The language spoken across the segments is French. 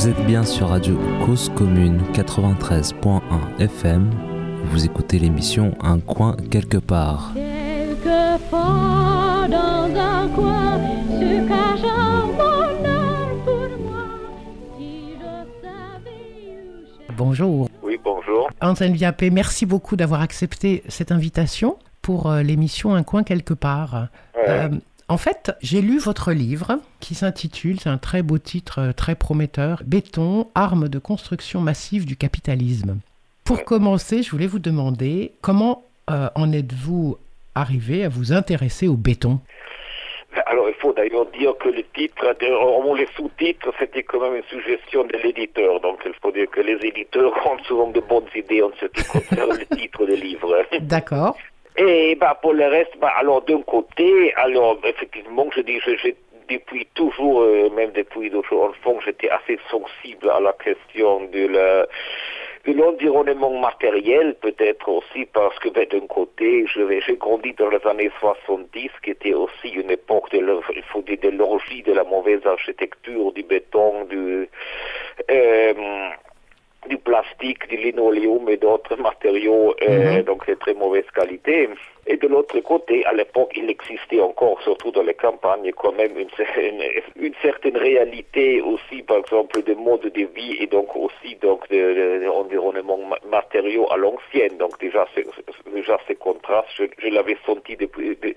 Vous êtes bien sur Radio Cause Commune 93.1 FM. Vous écoutez l'émission Un coin quelque part. Quelquefois dans un coin se cache un bonheur pour moi. Si je savais où chercher. Bonjour. Oui, bonjour. Anselme Viapé, merci beaucoup d'avoir accepté cette invitation pour euh, l'émission Un coin quelque part. Ouais. Euh, en fait, j'ai lu votre livre qui s'intitule, c'est un très beau titre, euh, très prometteur, Béton, arme de construction massive du capitalisme. Pour commencer, je voulais vous demander comment euh, en êtes-vous arrivé à vous intéresser au béton? Alors, il faut d'ailleurs dire que le titre, moins les sous-titres, c'était quand même une suggestion de l'éditeur. Donc, il faut dire que les éditeurs ont souvent de bonnes idées en ce qui concerne le titre des livres. D'accord. Et bah, pour le reste, bah, alors d'un côté, alors effectivement, je dis, je- j'ai depuis toujours, euh, même depuis d'autres enfants, j'étais assez sensible à la question de la de l'environnement matériel, peut-être aussi parce que ben, d'un côté, je j'ai grandi dans les années 70, qui était aussi une époque de, il faut dire, de l'orgie de la mauvaise architecture, du béton, du, euh, du plastique, du linoléum et d'autres matériaux euh, Mhm. donc de très mauvaise qualité. Et de l'autre côté, à l'époque, il existait encore, surtout dans les campagnes, quand même une, cer- une- certaine réalité aussi, par exemple, de mode de vie et donc aussi donc de, de- de environnement ma- matériaux à l'ancienne. Donc déjà, déjà ces contrastes, je, je l'avais senti depuis. de-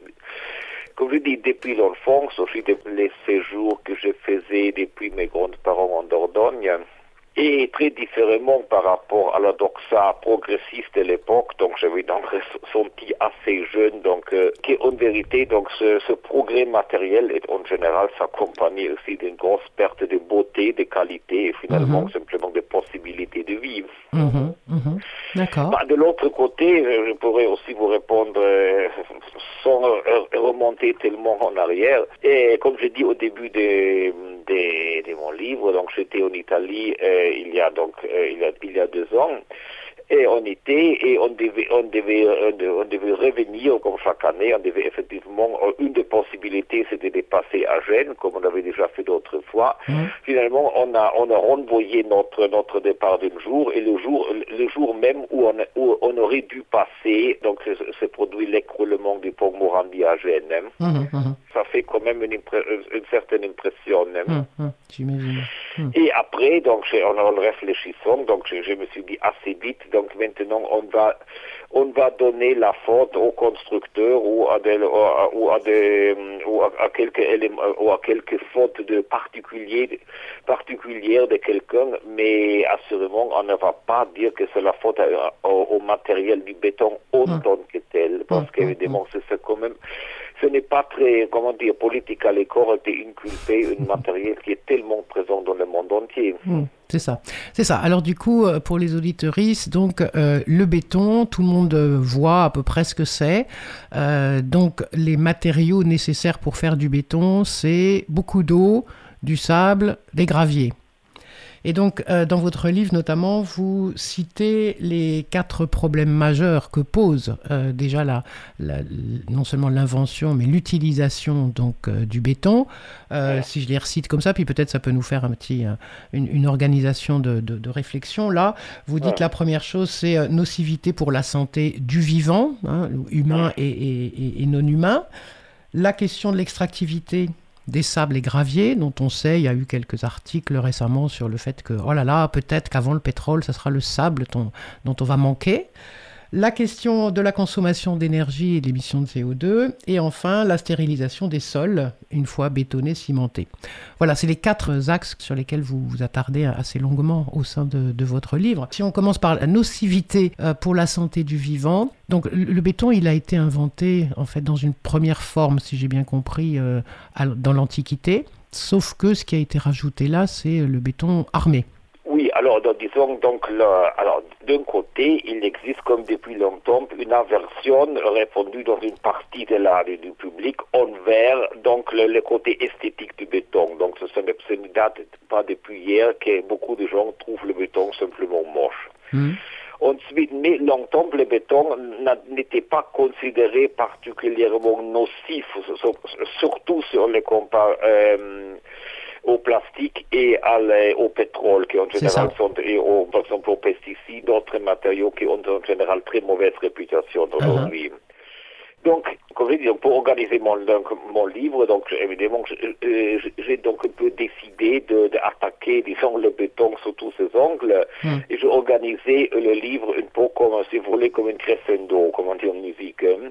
comme je dis, depuis l'enfance, aussi depuis les séjours que je faisais depuis mes grands-parents en Dordogne, et très différemment par rapport à la doxa progressiste de l'époque, donc j'avais donc senti assez jeune, donc euh, qu'en vérité, donc ce, ce progrès matériel est en général s'accompagnait aussi d'une grosse perte de beauté, de qualité et finalement Mhm. simplement de possibilités de vivre. Mhm, mhm. D'accord. Bah, de l'autre côté, euh, je pourrais aussi vous répondre euh, sans remonter tellement en arrière. Et comme je dis au début de, de, de mon livre, donc j'étais en Italie euh, il y a donc euh, il, y a, il y a deux ans. Et on était et on devait on devait euh, on devait revenir comme chaque année. On devait effectivement euh, une des possibilités c'était de passer à Gênes comme on avait déjà fait d'autres fois. Mhm. Finalement, on a on a renvoyé notre notre départ d'un jour et le jour le jour même où on où on aurait dû passer donc se, produit l'écroulement du pont Morandi à Gênes. hein. Mhm, mhm, Ça fait quand même une, une certaine impression. hein. J'imagine. Et après, donc, en, en réfléchissant, donc, je, je me suis dit assez vite, donc maintenant, on va, on va donner la faute au constructeur ou à des, ou à, des, ou quelques éléments, ou à quelques fautes de particuliers, particulières de quelqu'un, mais assurément, on ne va pas dire que c'est la faute à- au, au matériel du béton en Mm. tant que tel, parce Mm, qu'évidemment, c'est c'est quand même, ce n'est pas très, comment dire, politique à l'école de inculper un matériel qui est tellement présent dans le monde entier. Hmm, c'est ça, c'est ça. Alors du coup, euh, pour les auditeuristes, donc euh, le béton, tout le monde euh, voit à peu près ce que c'est. Euh, donc les matériaux nécessaires pour faire du béton, c'est beaucoup d'eau, du sable, des graviers. Et donc, euh, dans votre livre notamment, vous citez les quatre problèmes majeurs que pose euh, déjà la, la- non seulement l'invention, mais l'utilisation donc euh, du béton. Si je les recite comme ça, puis peut-être ça peut nous faire un petit, une, une organisation de, de- de réflexion. Là, vous dites Ouais. la première chose, c'est nocivité pour la santé du vivant, hein, humain et, et- et- et non humain. La question de l'extractivité des sables et graviers, dont on sait, il y a eu quelques articles récemment sur le fait que, oh là là, peut-être qu'avant le pétrole, ça sera le sable dont on va manquer. La question de la consommation d'énergie et l'émission de CO2. Et enfin, la stérilisation des sols, une fois bétonnés, cimentés. Voilà, c'est les quatre axes sur lesquels vous vous attardez assez longuement au sein de, de votre livre. Si on commence par la nocivité euh, pour la santé du vivant, donc le, béton, il a été inventé en fait dans une première forme, si j'ai bien compris, euh, dans l'Antiquité. Sauf que ce qui a été rajouté là, c'est le béton armé. Alors donc, disons donc le- alors d'un côté, il existe comme depuis longtemps une aversion répandue dans une partie de la, du public envers donc le, le côté esthétique du béton. Donc ce, ne- date pas depuis hier que beaucoup de gens trouvent le béton simplement moche. Hmm. Ensuite, mais longtemps, le béton n'était pas considéré particulièrement nocif, sur- surtout sur les compas, euh, au plastique et à la- au pétrole, qui en général sont, et au, par exemple aux pesticides, d'autres matériaux qui ont en général très mauvaise réputation aujourd'hui. Donc, comme je dis, donc, pour organiser mon, donc, mon livre, donc évidemment, euh, j'ai donc un peu décidé de, d'attaquer, disons, le béton sous tous ses angles, Hmm. et j'ai organisé le livre un peu comme, si vous voulez, comme une crescendo, comme on dit en musique. hein.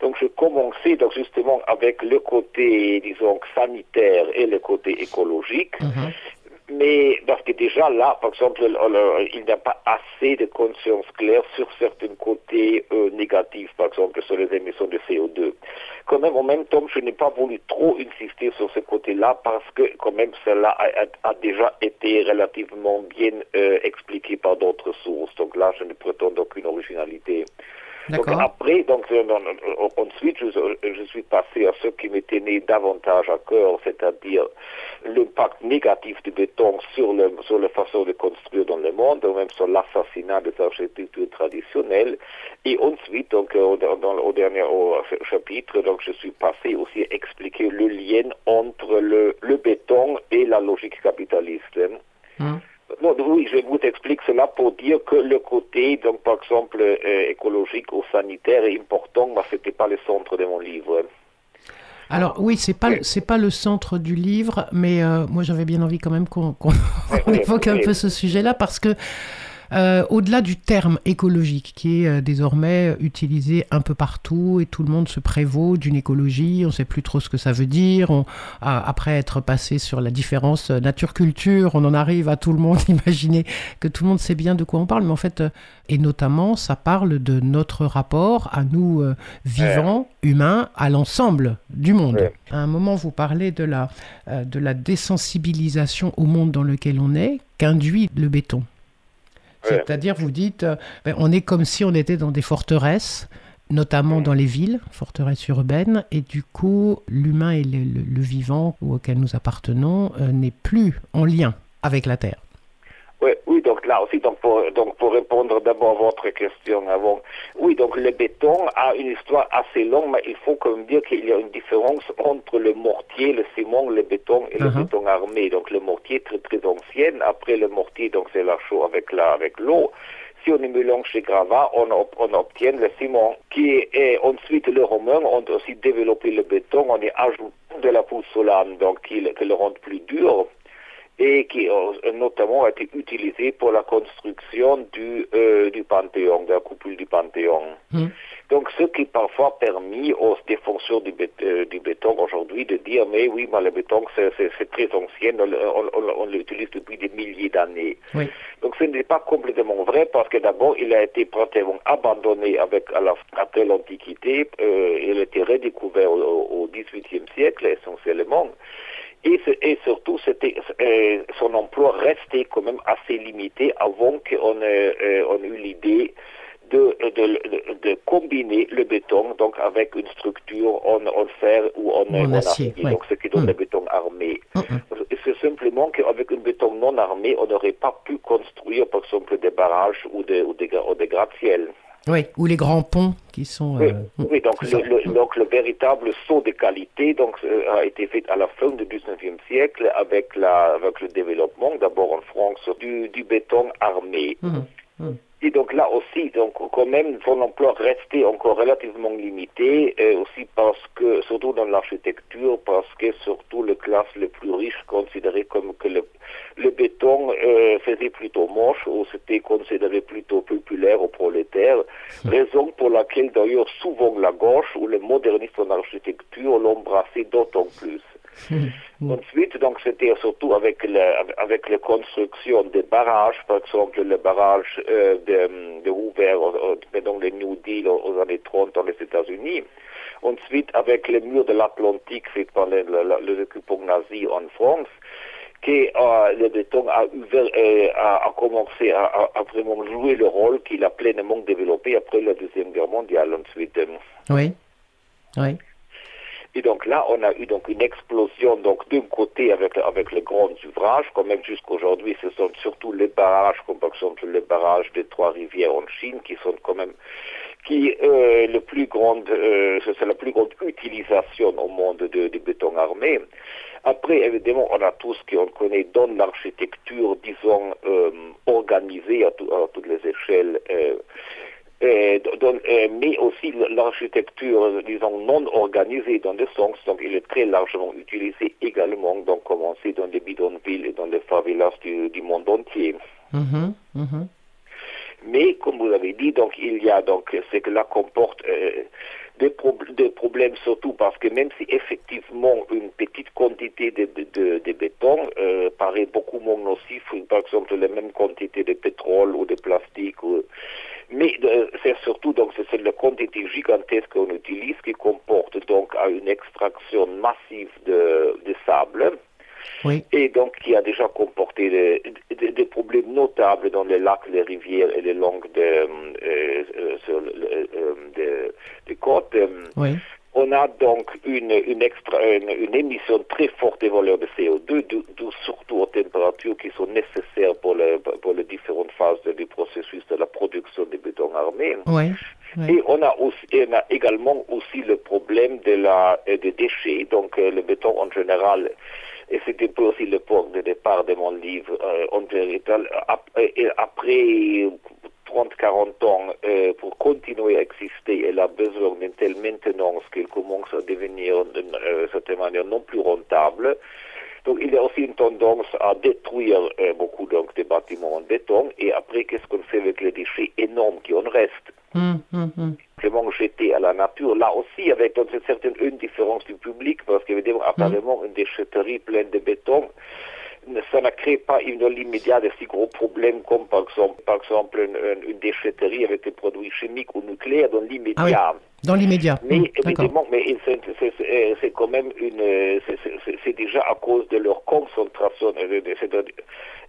Donc, je commençais donc justement avec le côté, disons, sanitaire et le côté écologique. Mhm. Mais parce que déjà là, par exemple, le- le- il n'y a pas assez de conscience claire sur certains côtés euh, négatifs, par exemple sur les émissions de CO2. Quand même, en même temps, je n'ai pas voulu trop insister sur ce côté-là parce que quand même cela a déjà été relativement bien euh, expliqué par d'autres sources. Donc là, je ne prétends aucune originalité. Donc après, donc euh, euh, ensuite, je, je suis passé à ce qui me tenait davantage à cœur, c'est-à-dire l'impact négatif du béton sur, le, sur la façon de construire dans le monde, ou même sur l'assassinat des architectures traditionnelles. Et ensuite, donc euh, au, dans, au dernier au chapitre, donc je suis passé aussi à expliquer le lien entre le, le béton et la logique capitaliste. hein. Non, oui, je vous explique cela pour dire que le côté, donc par exemple, euh, écologique ou sanitaire est important, mais ce n'était pas le centre de mon livre. Alors oui, c'est pas c'est pas le centre du livre, mais euh, moi j'avais bien envie quand même qu'on évoque un peu ce sujet-là parce que euh, au-delà du terme écologique qui est euh, désormais utilisé un peu partout et tout le monde se prévaut d'une écologie, on ne sait plus trop ce que ça veut dire. On, après être passé sur la différence euh, nature-culture, on en arrive à tout le monde imaginer que tout le monde sait bien de quoi on parle, mais en fait, et notamment, ça parle de notre rapport à nous euh, vivants, humains, à l'ensemble du monde. À un moment, vous parlez de la, euh, de la désensibilisation au monde dans lequel on est qu'induit le béton. C'est-à-dire, vous dites, euh, ben, on est comme si on était dans des forteresses, notamment dans les villes, forteresses urbaines, et du coup, l'humain et le, le- le vivant auquel nous appartenons euh, n'est plus en lien avec la Terre. Oui, oui, donc là aussi, donc pour, donc pour répondre d'abord à votre question avant, oui, donc le béton a une histoire assez longue, mais il faut quand même dire qu'il y a une différence entre le mortier, le ciment, le béton et le Mhm. béton armé. Donc le mortier est très très ancien, après le mortier, donc c'est la chaux avec la avec l'eau. Si on y mélange les gravats, on, ob- on obtient le ciment. Qui est, et ensuite, les Romains ont aussi développé le béton en y ajoutant de la pouzzolane, donc qui, le- qui le rend plus dur et qui euh, notamment a été utilisé pour la construction du, euh, du Panthéon, de la coupole du Panthéon. Hmm. Donc, ce qui parfois permis aux défenseurs du, bét- euh, du béton aujourd'hui de dire, mais oui, mais le béton, c'est très ancien, on, le- on- on- on l'utilise depuis des milliers d'années. Oui. Donc, ce n'est pas complètement vrai parce que d'abord, il a été pratiquement abandonné avec, à la, après l'Antiquité, euh, il a été redécouvert au, au XVIIIe siècle essentiellement. Et, ce- et surtout, c'était euh, son emploi restait quand même assez limité avant qu'on ait, euh, on ait eu l'idée de, de, de, de combiner le béton donc avec une structure en, en fer ou en, en acier, ouais. donc ce qui donne Mm. le béton armé. Mhm. Et C'est simplement qu'avec un béton non armé, on n'aurait pas pu construire, par exemple, des barrages ou des, ou des, ou des gratte-ciels. Oui, ou les grands ponts qui sont... Oui, euh, oui, donc, le, ça. le- donc le véritable saut de qualité donc, euh, a été fait à la fin du 19e siècle avec, la, avec le développement, d'abord en France, du, du béton armé. Mhm. Mhm. Et donc là aussi, donc quand même, son emploi restait encore relativement limité, euh, aussi parce que, surtout dans l'architecture, parce que surtout les classes les plus riches considéraient comme que le, le béton euh, faisait plutôt moche ou c'était considéré plutôt populaire aux prolétaires, raison pour laquelle d'ailleurs souvent la gauche ou les modernistes en architecture l'embrassaient d'autant plus. Mhm. Ensuite, donc c'était surtout avec la, avec la construction des barrages, par exemple le barrage euh, de, de Hoover, euh, euh, donc le New Deal aux, années 30 dans les États-Unis. Ensuite, avec le mur de l'Atlantique fait par les, les, occupants nazis en France, que euh, le béton a, ouvert, euh, a, a commencé à, à- à vraiment jouer le rôle qu'il a pleinement développé après la Deuxième Guerre mondiale. Ensuite, Oui. Oui. Et donc là, on a eu donc une explosion donc d'un côté avec avec les grands ouvrages, quand même jusqu'aujourd'hui, ce sont surtout les barrages, comme par exemple les barrages des Trois-Rivières en Chine, qui sont quand même qui euh, le plus grande, euh, c'est la plus grande utilisation au monde de, béton armé. Après, évidemment, on a tout ce qu'on connaît dans l'architecture, disons, euh, organisée à, à toutes les échelles. Euh, euh, mais aussi l'architecture, disons, non organisée dans le sens, donc il est très largement utilisé également, donc commencer dans les bidonvilles et dans les favelas du, du monde entier. Mhm, mhm. Mais comme vous avez dit, donc il y a donc ce que là comporte euh, des, prob- des problèmes surtout parce que même si effectivement une petite quantité de, béton euh, paraît beaucoup moins nocif, par exemple les mêmes quantités de pétrole ou de plastique, mais euh, c'est surtout donc c'est la quantité gigantesque qu'on utilise qui comporte donc à une extraction massive de sable Oui. et donc qui a déjà comporté des, des- des problèmes notables dans les lacs, les rivières et les langues de, euh, euh, euh, de- côtes. Oui. On a donc une, une, extra, une, une émission très forte des valeurs de CO2, dû- dû surtout aux températures qui sont nécessaires pour, le, pour les différentes phases du processus de la production des bétons armés. Oui. Oui. Et on a, aussi, et on a également aussi le problème de la, des déchets. Donc le béton en général, et c'était aussi le point de départ de mon livre, euh, en vérité, ap- et après 30-40 ans, euh, pour continuer à exister, elle a besoin d'une telle maintenance qu'elle commence à devenir, euh, de cette manière, non plus rentable. Donc il y a aussi une tendance à détruire euh, beaucoup donc, des bâtiments en béton. Et après, qu'est-ce qu'on fait avec les déchets énormes qui en restent? Hum, hum, hum. Simplement jetés à la nature. Là aussi, avec dans une certaine une différence du public, parce qu'évidemment, apparemment, une déchetterie pleine de béton, ça ne crée pas dans l'immédiat de si gros problèmes comme par exemple, par exemple une, une- une déchetterie avec des produits chimiques ou nucléaires dans l'immédiat. Dans l'immédiat. Mais évidemment, mais il- c'est- quand même une, euh, c'est- déjà à cause de leur concentration euh,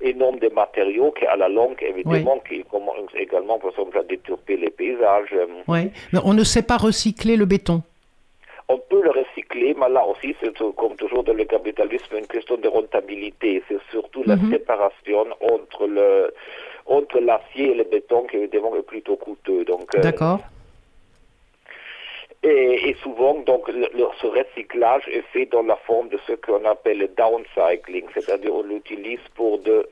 énorme de matériaux qu'à la longue, évidemment, qui commencent également, par exemple, à déturper les paysages. euh, Ouais. Mais on ne sait pas recycler le béton. On peut le recycler, mais là aussi, c'est comme toujours dans le capitalisme, une question de rentabilité. C'est surtout la Mhm. séparation entre le entre l'acier et le béton qui évidemment est plutôt coûteux. Donc, euh, D'accord. Et, et souvent, donc, le, le- ce recyclage est fait dans la forme de ce qu'on appelle le downcycling, c'est-à-dire on l'utilise pour de,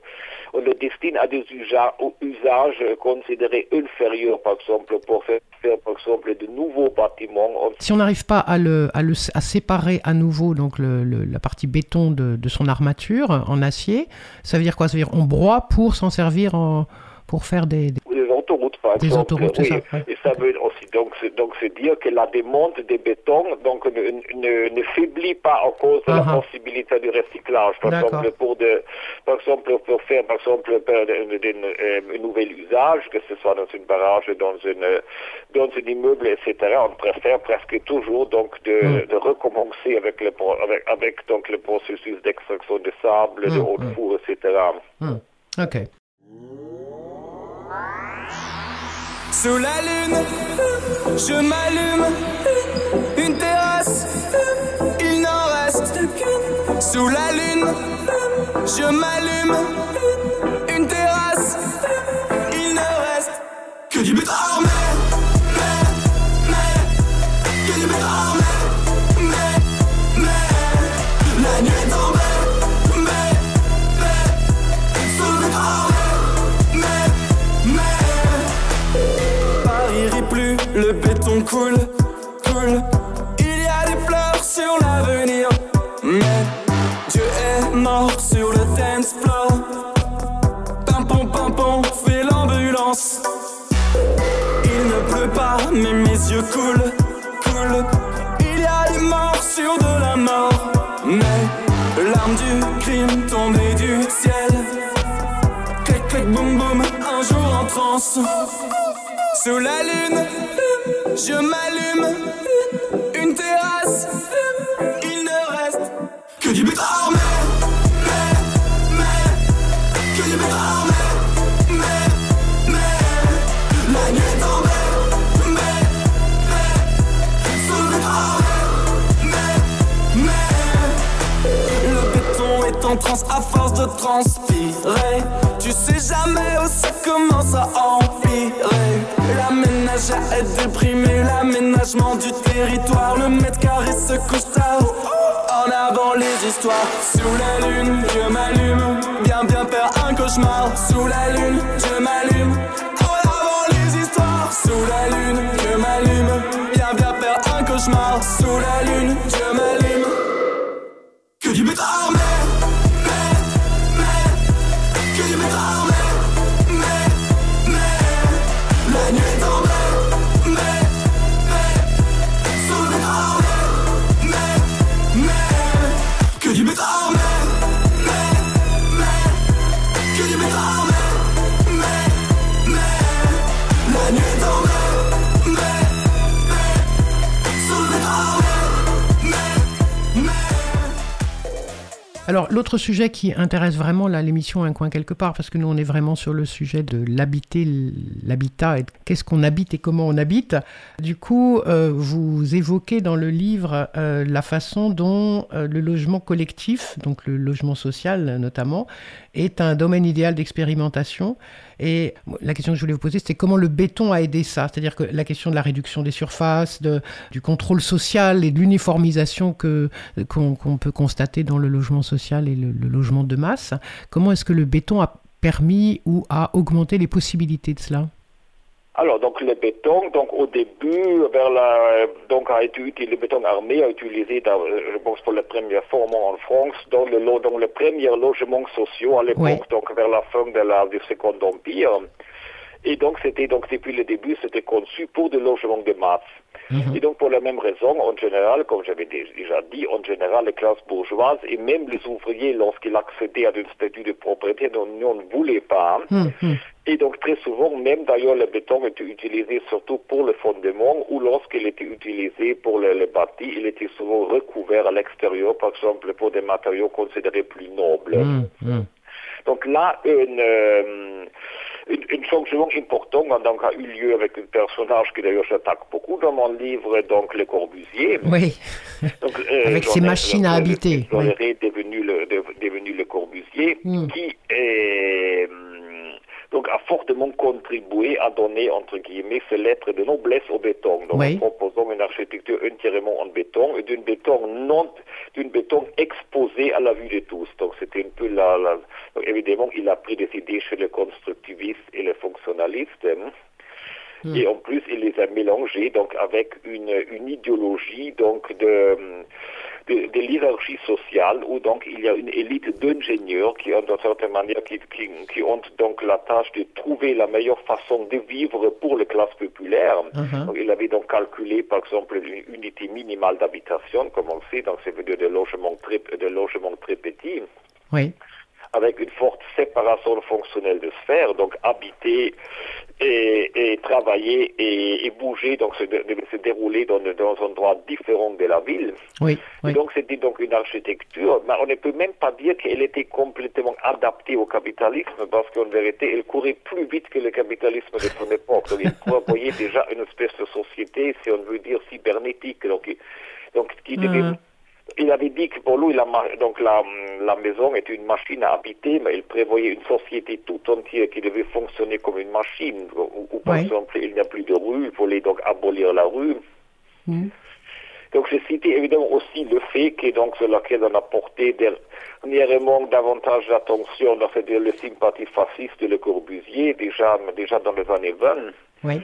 on le destine à des usa- usages considérés inférieurs, par exemple, pour faire, par exemple, de nouveaux bâtiments. On Si on n'arrive pas à, le, à, le, à séparer à nouveau donc le, la partie béton de, de son armature en acier, ça veut dire quoi? Ça veut dire on broie pour s'en servir en, pour faire Des autoroutes, par Des exemple. autoroutes, c'est oui. ça, ouais. Et ça veut aussi donc, donc c'est dire que la demande des bétons donc, ne, ne, ne faiblit pas à cause de la possibilité du recyclage. Par exemple, pour de, par exemple, pour faire par exemple un, un- nouvel usage, que ce soit dans une barrage, dans une dans un immeuble, etc. On préfère presque toujours donc de, Mm. de recommencer avec le avec, avec donc le processus d'extraction de sable, de Mm, haute mm. four, etc. Hum, Ok. Sous la lune, je m'allume. Une terrasse, il n'en reste. Sous la lune, je m'allume. Une terrasse, il ne reste que du armé. Sur le dance floor. Pimpon, pimpon, fait l'ambulance. Il ne pleut pas, mais mes yeux coulent, coulent. Il y a des morts sur de la mort, mais l'arme du crime tombée du ciel. Clic, clic, boum, boum, un jour en transe. Sous la lune, je m'allume. Une terrasse, il ne reste que du armé. En transe à force de transpirer. Tu sais jamais où ça commence à empirer. La ménagère est déprimée, l'aménagement du territoire. Le mètre carré se tard. En avant les histoires. Sous la lune, je m'allume. Bien, bien faire un cauchemar. Sous la lune, Alors, l'autre sujet qui intéresse vraiment l'émission Un coin quelque part, parce que nous, on est vraiment sur le sujet de l'habiter, l'habitat, et qu'est-ce qu'on habite et comment on habite. Du coup, euh, vous évoquez dans le livre euh, la façon dont euh, le logement collectif, donc le logement social notamment, est un domaine idéal d'expérimentation. Et la question que je voulais vous poser, c'était comment le béton a aidé ça? C'est-à-dire que la question de la réduction des surfaces, de, du contrôle social et de l'uniformisation qu'on, peut constater dans le logement social et le logement de masse, comment est-ce que le béton a permis ou a augmenté les possibilités de cela? Alors, donc le béton, donc au début, vers la, donc a été utilisé, le béton armé a été utilisé, dans, euh, je pense, pour la première fois en France, dans le, dans le premier logement sociaux à l'époque, Oui. donc vers la fin de la, du Second Empire. Et donc, c'était, donc, depuis le début, c'était conçu pour des logements de masse. Et donc, pour la même raison, en général, comme j'avais dé- déjà dit, en général, les classes bourgeoises et même les ouvriers, lorsqu'ils accédaient à une statut de propriété, n'en n'en voulaient pas. Hum. Et donc très souvent, même d'ailleurs, le béton était utilisé surtout pour le fondement ou lorsqu'il était utilisé pour le, le bâti, il était souvent recouvert à l'extérieur, par exemple pour des matériaux considérés plus nobles. Hum, hum. Donc là, une, euh, une, une changement important a donc a eu lieu avec un personnage que d'ailleurs j'attaque beaucoup dans mon livre, donc le Corbusier. Oui, Donc, euh, Avec ses machines à habiter, oui. devenu le, de- devenu le Corbusier, Mm. qui est, donc a fortement contribué à donner, entre guillemets, ces lettres de noblesse au béton. Donc, Oui. proposant une architecture entièrement en béton et d'une béton non, d'une béton exposée à la vue de tous. Donc, c'était un peu la, la- donc, évidemment, il a pris des idées chez les constructivistes et les fonctionnalistes. hein. Et en plus, il les a mélangés donc avec une, une idéologie donc de, de, de l'hierarchie sociale où donc il y a une élite d'ingénieurs qui ont d'une certaine manière qui, qui, qui ont donc la tâche de trouver la meilleure façon de vivre pour les classes populaires. Donc, il avait donc calculé par exemple une unité minimale d'habitation, comme on sait, donc ça veut dire des logements très, des logements très petits oui. Avec une forte séparation fonctionnelle de sphères, donc habiter et, et travailler et, et bouger, donc se, dé- se dérouler dans, dans un endroit différent de la ville. Oui, donc c'était donc une architecture, mais on ne peut même pas dire qu'elle était complètement adaptée au capitalisme, parce qu'en vérité, elle courait plus vite que le capitalisme de son époque. Donc il prévoyait déjà une espèce de société, si on veut dire, cybernétique, donc, qui devait... Mhm. Il avait dit que pour lui, la, donc la, la maison était une machine à habiter, mais il prévoyait une société tout entière qui devait fonctionner comme une machine. Où, où, par Oui. exemple, il n'y a plus de rue, il fallait donc abolir la rue. Mhm. Donc j'ai cité évidemment aussi le fait que donc sur laquelle on a porté dernièrement davantage d'attention, c'est-à-dire le sympathie fasciste de Le Corbusier, déjà, déjà dans les années 20. Oui.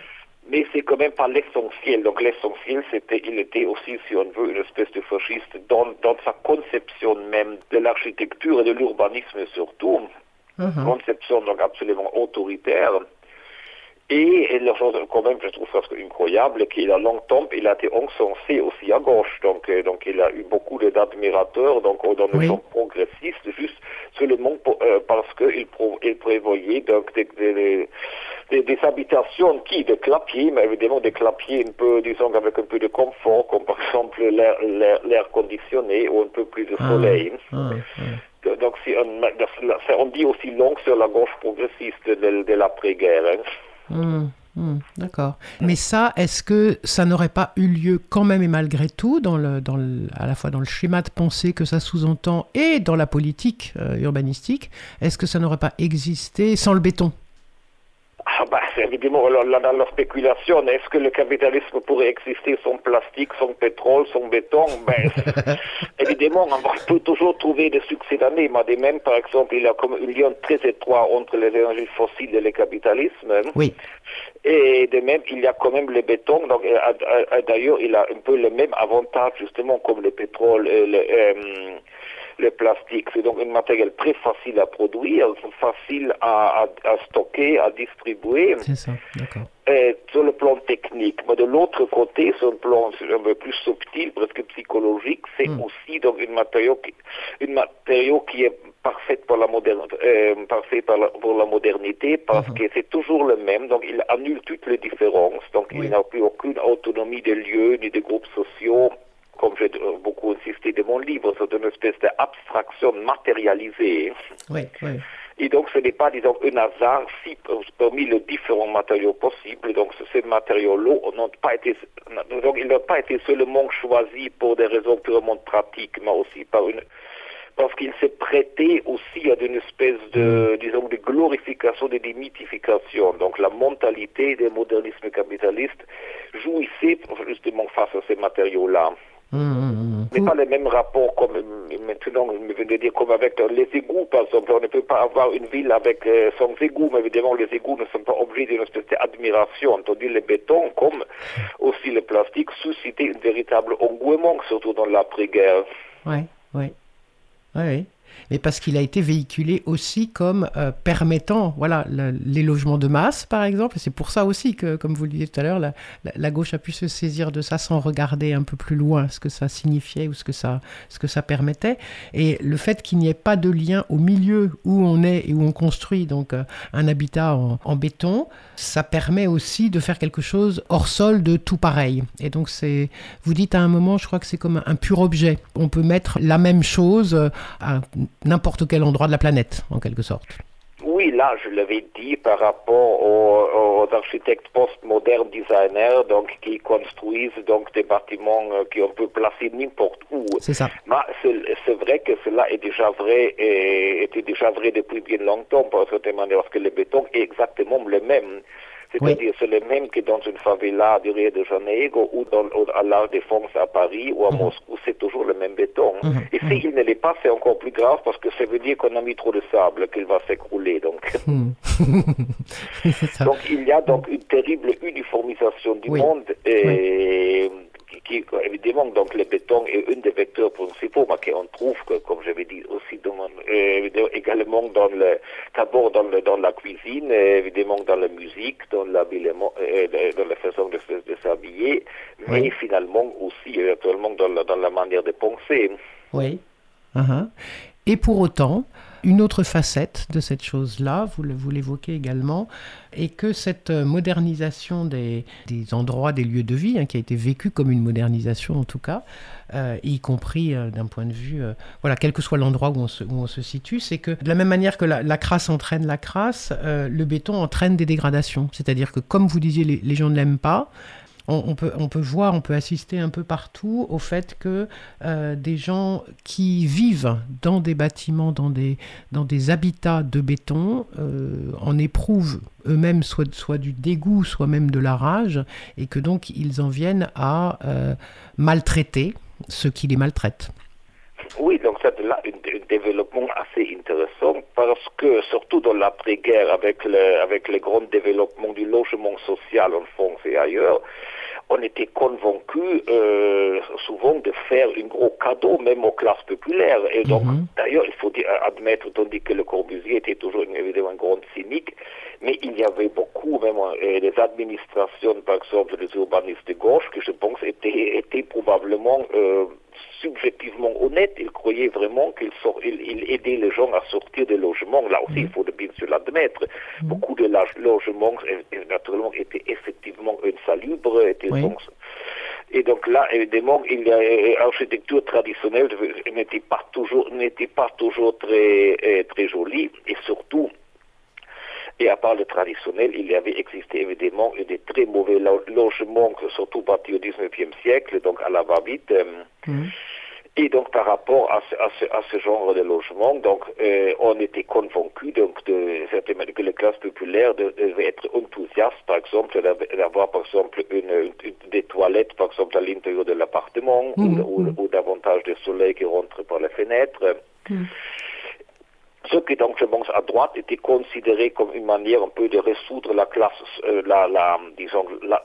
Mais c'est quand même pas l'essentiel. Donc l'essentiel, c'était, il était aussi, si on veut, une espèce de fasciste dans, dans sa conception même de l'architecture et de l'urbanisme surtout. Mhm. Conception donc absolument autoritaire. Et, et la chose quand même, je trouve presque incroyable, qu'il a longtemps, il a été encensé aussi à gauche. Donc, euh, donc il a eu beaucoup d'admirateurs, donc dans le Oui. progressiste, juste seulement pour- euh, parce qu'il il prévoyait donc des, des, des, des habitations qui, de clapiers, mais évidemment des clapiers un peu, disons, avec un peu de confort, comme par exemple l'air- conditionné ou un peu plus de Ah, soleil. ah, ah. Donc, on, ça- on dit aussi long sur la gauche progressiste de, de l'après-guerre. hein. Hum, hum, D'accord. Mais ça, est-ce que ça n'aurait pas eu lieu quand même et malgré tout, dans le, dans le- à la fois dans le schéma de pensée que ça sous-entend et dans la politique euh, urbanistique, est-ce que ça n'aurait pas existé sans le béton? Ah bah, c'est évidemment, là, là, dans la spéculation, est-ce que le capitalisme pourrait exister sans plastique, sans pétrole, sans béton? Ben, Évidemment, on peut toujours trouver des succès d'année, mais de même, par exemple, il y a comme un lien très étroit entre les énergies fossiles et le capitalisme. Oui. Et de même, il y a quand même le béton. Donc, d'ailleurs, il a un peu le même avantage, justement, comme le pétrole et le, euh, le plastique. C'est donc un matériel très facile à produire, facile à, à- à stocker, à distribuer. C'est ça, d'accord. Sur le plan technique. Mais de l'autre côté, sur le plan un peu plus subtil, presque psychologique, c'est Mm. aussi donc une matériau qui, une matériau qui est parfaite pour la modernité, euh, parfait la- pour la modernité parce Mhm. que c'est toujours le même. Donc il annule toutes les différences. Donc Oui. il n'a plus aucune autonomie des lieux ni des groupes sociaux. Comme j'ai euh, beaucoup insisté de mon livre, c'est une espèce d'abstraction matérialisée. Oui, oui. Et donc, ce n'est pas, disons, un hasard si parmi les différents matériaux possibles, donc ce- ces matériaux-là n'ont pas été, donc ils n'ont pas été seulement choisis pour des raisons purement pratiques, mais aussi par une, parce qu'ils se prêtaient aussi à une espèce de, disons, de glorification, de démythification. Donc, la mentalité des modernismes capitalistes jouissait justement face à ces matériaux-là. Hum, hum. Mais pas le même rapport comme euh, maintenant, je de dire, comme avec euh, les égouts, par exemple. On ne peut pas avoir une ville avec euh, sans égouts, mais évidemment, les égouts ne sont pas objets d'une espèce d'admiration. Tandis le béton, comme aussi le plastique, suscitait un véritable engouement, surtout dans l'après-guerre. Oui, oui. Oui, oui. Mais parce qu'il a été véhiculé aussi comme euh, permettant voilà, le- les logements de masse, par exemple. C'est pour ça aussi que, comme vous le disiez tout à l'heure, la, gauche a pu se saisir de ça sans regarder un peu plus loin ce que ça signifiait ou ce que ça, ce que ça permettait. Et le fait qu'il n'y ait pas de lien au milieu où on est et où on construit donc euh, un habitat en, béton, ça permet aussi de faire quelque chose hors sol de tout pareil. Et donc c'est, vous dites à un moment, je crois que c'est comme un pur objet. On peut mettre la même chose euh, n'importe quel endroit de la planète, en quelque sorte. Oui, là, je l'avais dit par rapport aux, aux architectes postmodernes designers, donc qui construisent donc des bâtiments euh, qu'on peut placer n'importe où. C'est ça. Mais c'est c'est vrai que cela est déjà vrai et était déjà vrai depuis bien longtemps par certaine manière, parce que le béton est exactement le même. C'est-à-dire c'est le même que dans une favela du Rio de Janeiro ou dans, ou à la Défense à Paris ou à Moscou, c'est toujours le même béton. Mhm. Et s'il ne l'est pas, c'est encore plus grave parce que ça veut dire qu'on a mis trop de sable, qu'il va s'écrouler. Donc. Hmm. Donc il y a donc une terrible uniformisation du Oui. monde et qui, évidemment donc le béton est un des vecteurs principaux, mais qu'on trouve que, comme j'avais dit aussi dans mon- euh, également dans le d'abord dans, le, dans la cuisine, euh, évidemment dans la musique, dans l'habillement, euh, dans la façon de, de s'habiller, mais finalement aussi euh, actuellement dans la, dans la manière de penser. Oui. Uh-huh. Et pour autant, une autre facette de cette chose-là, vous l'évoquez également, est que cette euh, modernisation des, endroits, des lieux de vie, hein, qui a été vécue comme une modernisation en tout cas, euh, y compris euh, d'un point de vue, voilà, quel que soit l'endroit où, on se- situe, c'est que de la même manière que la, crasse entraîne la crasse, le béton entraîne des dégradations. C'est-à-dire que, comme vous disiez, les gens ne l'aiment pas, on, peut, on peut voir, on peut assister un peu partout au fait que euh, des gens qui vivent dans des bâtiments, dans des, dans des habitats de béton, euh, en éprouvent eux-mêmes soit, soit du dégoût, soit même de la rage, et que donc ils en viennent à euh, maltraiter ceux qui les maltraitent. Oui, donc c'est là un, un développement assez intéressant parce que surtout dans l'après-guerre, avec le, avec le grand développement du logement social en France et ailleurs, on était convaincu euh, souvent de faire un gros cadeau même aux classes populaires. Et donc, Mhm. d'ailleurs, il faut dire, admettre, tandis que le Corbusier était toujours une- évidemment un grand cynique, mais il y avait beaucoup, même euh, des administrations, par exemple, des urbanistes de gauche, que je pense étaient, étaient probablement euh, subjectivement honnêtes. Ils croyaient vraiment ils, ils aidaient les gens à sortir des logements. Là aussi, il faut bien sûr l'admettre. Beaucoup de logements, euh, euh, naturellement, étaient effectivement insalubres, étaient Oui. donc- et donc là, évidemment, il a euh, l'architecture traditionnelle n'était pas toujours n'était pas toujours très très jolie et surtout et à part le traditionnel, il y avait existé évidemment des très mauvais lo- logements, surtout bâtis au 19e siècle, donc à la va-vite. euh, Mhm. Et donc par rapport à ce, à ce, à ce genre de logement, donc euh, on était convaincu donc de certainement que les classes populaires de- devaient être enthousiastes, par exemple d'av- d'avoir par exemple une, une- des toilettes par exemple à l'intérieur de l'appartement ou, ou- mhm. ou davantage de soleil qui rentre par les fenêtres. Mhm. Ce qui donc, je pense, à droite était considéré comme une manière un peu de résoudre la classe, euh, la, la, disons, la,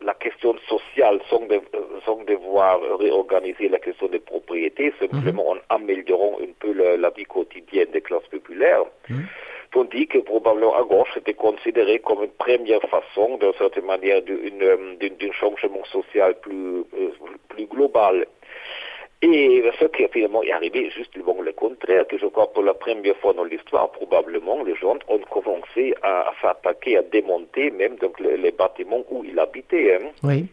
la, question sociale sans, de, sans devoir réorganiser la question des propriétés, simplement en améliorant un peu la vie quotidienne des classes populaires. Tandis que probablement à gauche, c'était considéré comme une première façon, d'une certaine manière, euh, d'un d'un changement social plus, euh, plus global. Et ce qui finalement est arrivé, justement le contraire, que je crois pour la première fois dans l'histoire, probablement, les gens ont commencé à, à s'attaquer, à démonter même donc, les, les bâtiments où ils habitaient. hein. Oui.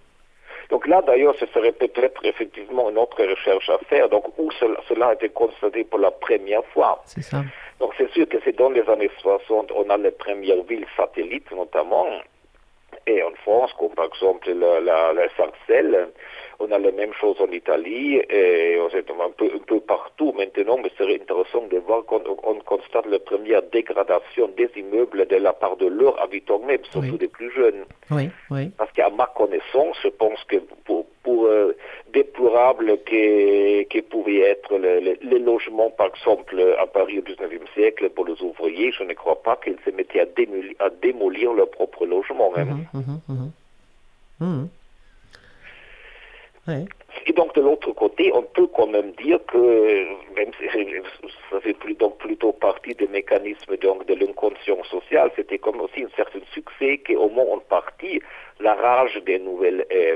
Donc là, d'ailleurs, ce serait peut-être effectivement une autre recherche à faire, donc où cela, cela a été constaté pour la première fois. C'est ça. Donc c'est sûr que c'est dans les années 60, on a les premières villes satellites notamment, et en France, comme par exemple la, la, la Sarcelles, on a la même chose en Italie, et un peu, un peu partout maintenant, mais c'est intéressant de voir qu'on on constate la première dégradation des immeubles de la part de leurs habitants même, surtout Oui. des plus jeunes. Oui, oui. Parce qu'à ma connaissance, je pense que pour, pour euh, déplorable que, que pouvaient être le- le- les logements, par exemple, à Paris au 19e siècle, pour les ouvriers, je ne crois pas qu'ils se mettaient à démolir, à démolir leur propre logement. mhm, mhm. Mhm. Ouais. Et donc, de l'autre côté, on peut quand même dire que, même si ça fait plus- donc plutôt partie des mécanismes donc, de l'inconscience sociale, c'était comme aussi un certain succès qu'au moins en partie, la rage des nouvelles euh,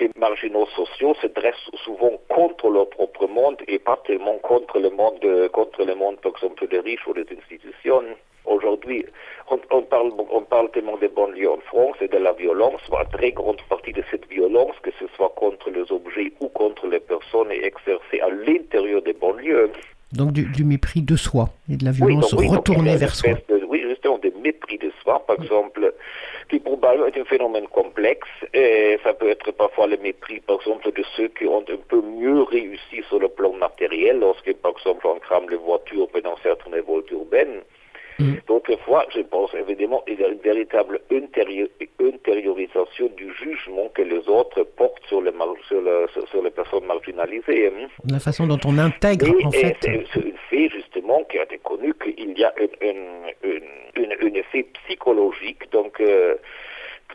des marginaux sociaux se dresse souvent contre leur propre monde et pas tellement contre le monde, de- contre le monde, par exemple, des riches ou des institutions. Aujourd'hui, on, on parle, on parle tellement des banlieues en France et de la violence. Une très grande partie de cette violence, que ce soit contre les objets ou contre les personnes, est exercée à l'intérieur des banlieues. Donc du, du mépris de soi et de la violence oui, donc, retournée vers soi. espèce de- oui, justement, des mépris de soi, par exemple, qui probablement est un phénomène complexe. Et ça peut être parfois le mépris, par exemple, de ceux qui ont un peu mieux réussi sur le plan matériel, lorsque, par exemple, on crame les voitures pendant certaines voies urbaines. Mm. D'autres fois, je pense évidemment, il y a une véritable intériorisation du jugement que les autres portent sur les, sur le- sur- sur les personnes marginalisées. hein. La façon dont on intègre, Et, en et fait. c'est c'est un fait justement qui a été connu qu'il y a un effet psychologique donc euh,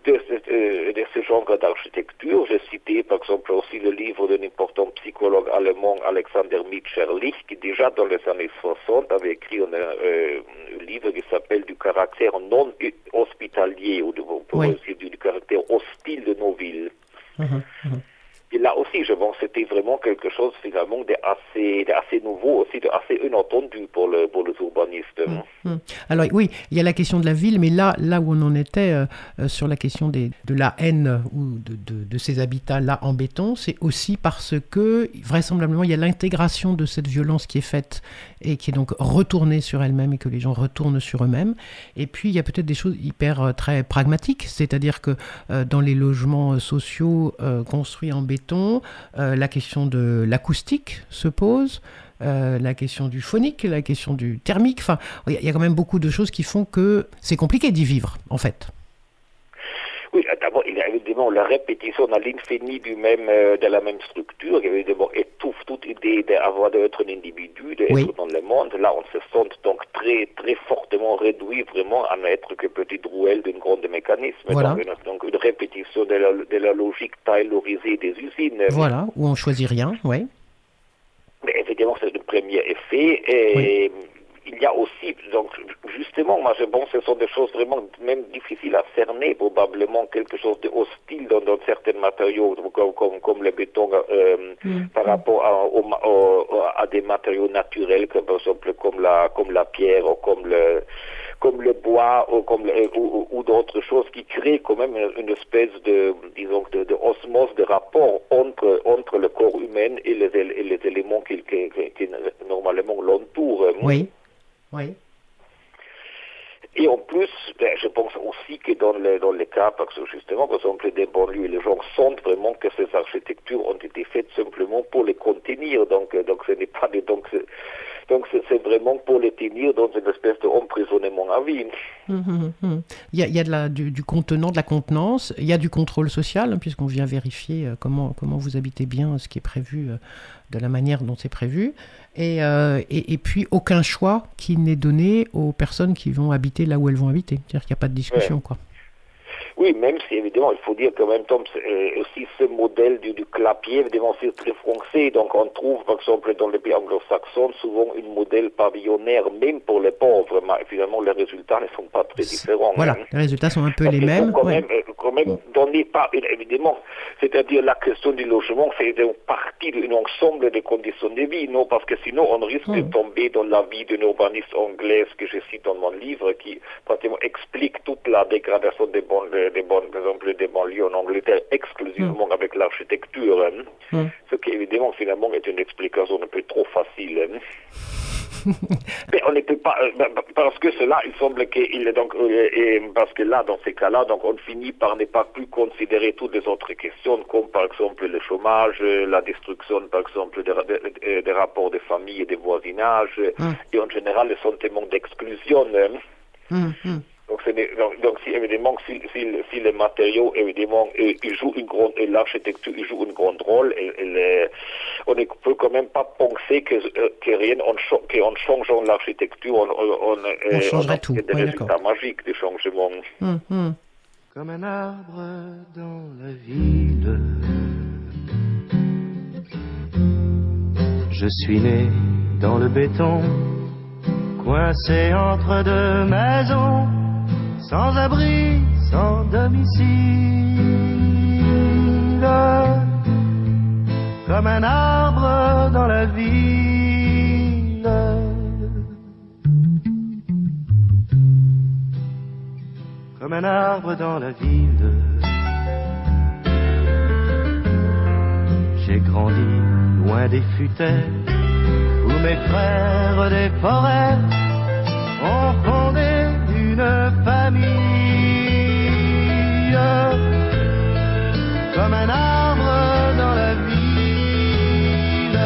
de, ce- euh, de ce genre d'architecture. J'ai cité par exemple aussi le livre d'un important psychologue allemand, Alexander Mitscherlich, qui déjà dans les années 60 avait écrit un, euh, un livre qui s'appelle Du caractère non hospitalier ou de, on pourrait Oui. aussi dire du caractère hostile de nos villes. Mhm, mhm. Là aussi, je pense que c'était vraiment quelque chose finalement d'assez assez nouveau, aussi d'assez inattendu pour, le, pour les urbanistes. Hmm. Alors oui, il y a la question de la ville, mais là, là où on en était euh, euh, sur la question de la haine ou de, de- ces habitats-là en béton, c'est aussi parce que vraisemblablement il y a l'intégration de cette violence qui est faite et qui est donc retournée sur elle-même et que les gens retournent sur eux-mêmes. Et puis il y a peut-être des choses hyper euh, très pragmatiques, c'est-à-dire que dans les logements sociaux construits en béton, euh, la question de l'acoustique se pose. euh, la question du phonique, la question du thermique, enfin, il y a- il y a quand même beaucoup de choses qui font que c'est compliqué d'y vivre, en fait. Oui, d'abord, il y a évidemment la répétition à l'infini du même, euh, de la même structure, qui évidemment étouffe toute idée d'avoir d'être un individu, d'être Oui. dans le monde. Là, on se sent donc très, très fortement réduit vraiment à n'être que petite rouelle d'un grand mécanisme. Voilà. Donc, une, répétition de la, de la logique taylorisée des usines. Voilà, où on choisit rien, ouais. Mais évidemment, c'est le premier effet. Et il y a aussi, donc, justement, moi je pense que ce sont des choses vraiment même difficiles à cerner, probablement quelque chose de hostile dans, dans certains matériaux, comme, comme, comme le béton, euh, par rapport à, au ma- au- à des matériaux naturels, comme, par exemple comme la, comme la pierre ou comme le comme le bois ou comme le- ou, d'autres choses qui créent quand même une, espèce de disons de, de osmose de rapport entre entre le corps humain et les, éle- et les éléments qui, qui, qui- qui normalement l'entourent. Oui. Oui. Et en plus, ben, je pense aussi que dans les, dans les cas, parce que justement, par exemple, des banlieues, les gens sentent vraiment que ces architectures ont été faites simplement pour les contenir. Donc, euh, donc ce n'est pas des, donc, donc c'est vraiment pour les tenir dans une espèce d'emprisonnement à vie. Hum, hum, hum. Il y a, il y a de la, du, du contenant, de la contenance, il y a du contrôle social, hein, puisqu'on vient vérifier euh, comment, comment vous habitez bien, ce qui est prévu, euh, de la manière dont c'est prévu. Et, euh, et, et puis, aucun choix qui n'est donné aux personnes qui vont habiter là où elles vont habiter. C'est-à-dire qu'il n'y a pas de discussion. Quoi. Oui, même si évidemment, il faut dire qu'en même temps, c'est, euh, aussi ce modèle du, du clapier, évidemment, c'est très français. Donc, on trouve, par exemple, dans les pays anglo-saxons, souvent un modèle pavillonnaire, même pour les pauvres. Mais finalement, les résultats ne sont pas très différents. Voilà, hein. les résultats sont un peu Parce les mêmes. Quand ouais. même, euh, quand même donner pas, évidemment, c'est-à-dire la question du logement fait donc partie d'un ensemble de conditions de vie, non Parce que sinon, on risque de tomber dans la vie d'une urbaniste anglaise que je cite dans mon livre, qui pratiquement explique toute la dégradation des bonnes, des par exemple, des banlieues en Angleterre exclusivement avec l'architecture. hein. Mhm. Ce qui évidemment finalement est une explication un peu trop facile. hein. Mais on ne peut pas, euh, bah, bah, parce que cela, il semble qu'il est donc, euh, et parce que là, dans ces cas-là, donc on finit par ne pas plus considérer toutes les autres questions, comme par exemple le chômage, euh, la destruction, par exemple, des, des- des- des rapports de famille et de voisinage, euh, Hum. et en général le sentiment d'exclusion. hein. Donc, donc, donc, si évidemment, si, si, si les matériaux, évidemment, ils jouent une grande, et l'architecture, ils jouent une grande rôle, et, et les- on ne peut quand même pas penser que, euh, que rien, en, qu'en changeant l'architecture, on, on, on, On changerait a tout. des Ouais, résultats magiques du changement. Hum, hum. comme un arbre dans la ville. Je suis né dans le béton, coincé entre deux maisons, sans abri, sans domicile. Comme un arbre dans la ville. comme un arbre dans la ville. J'ai grandi loin des futaies, où mes frères des forêts ont fondé une Comme un arbre dans la ville.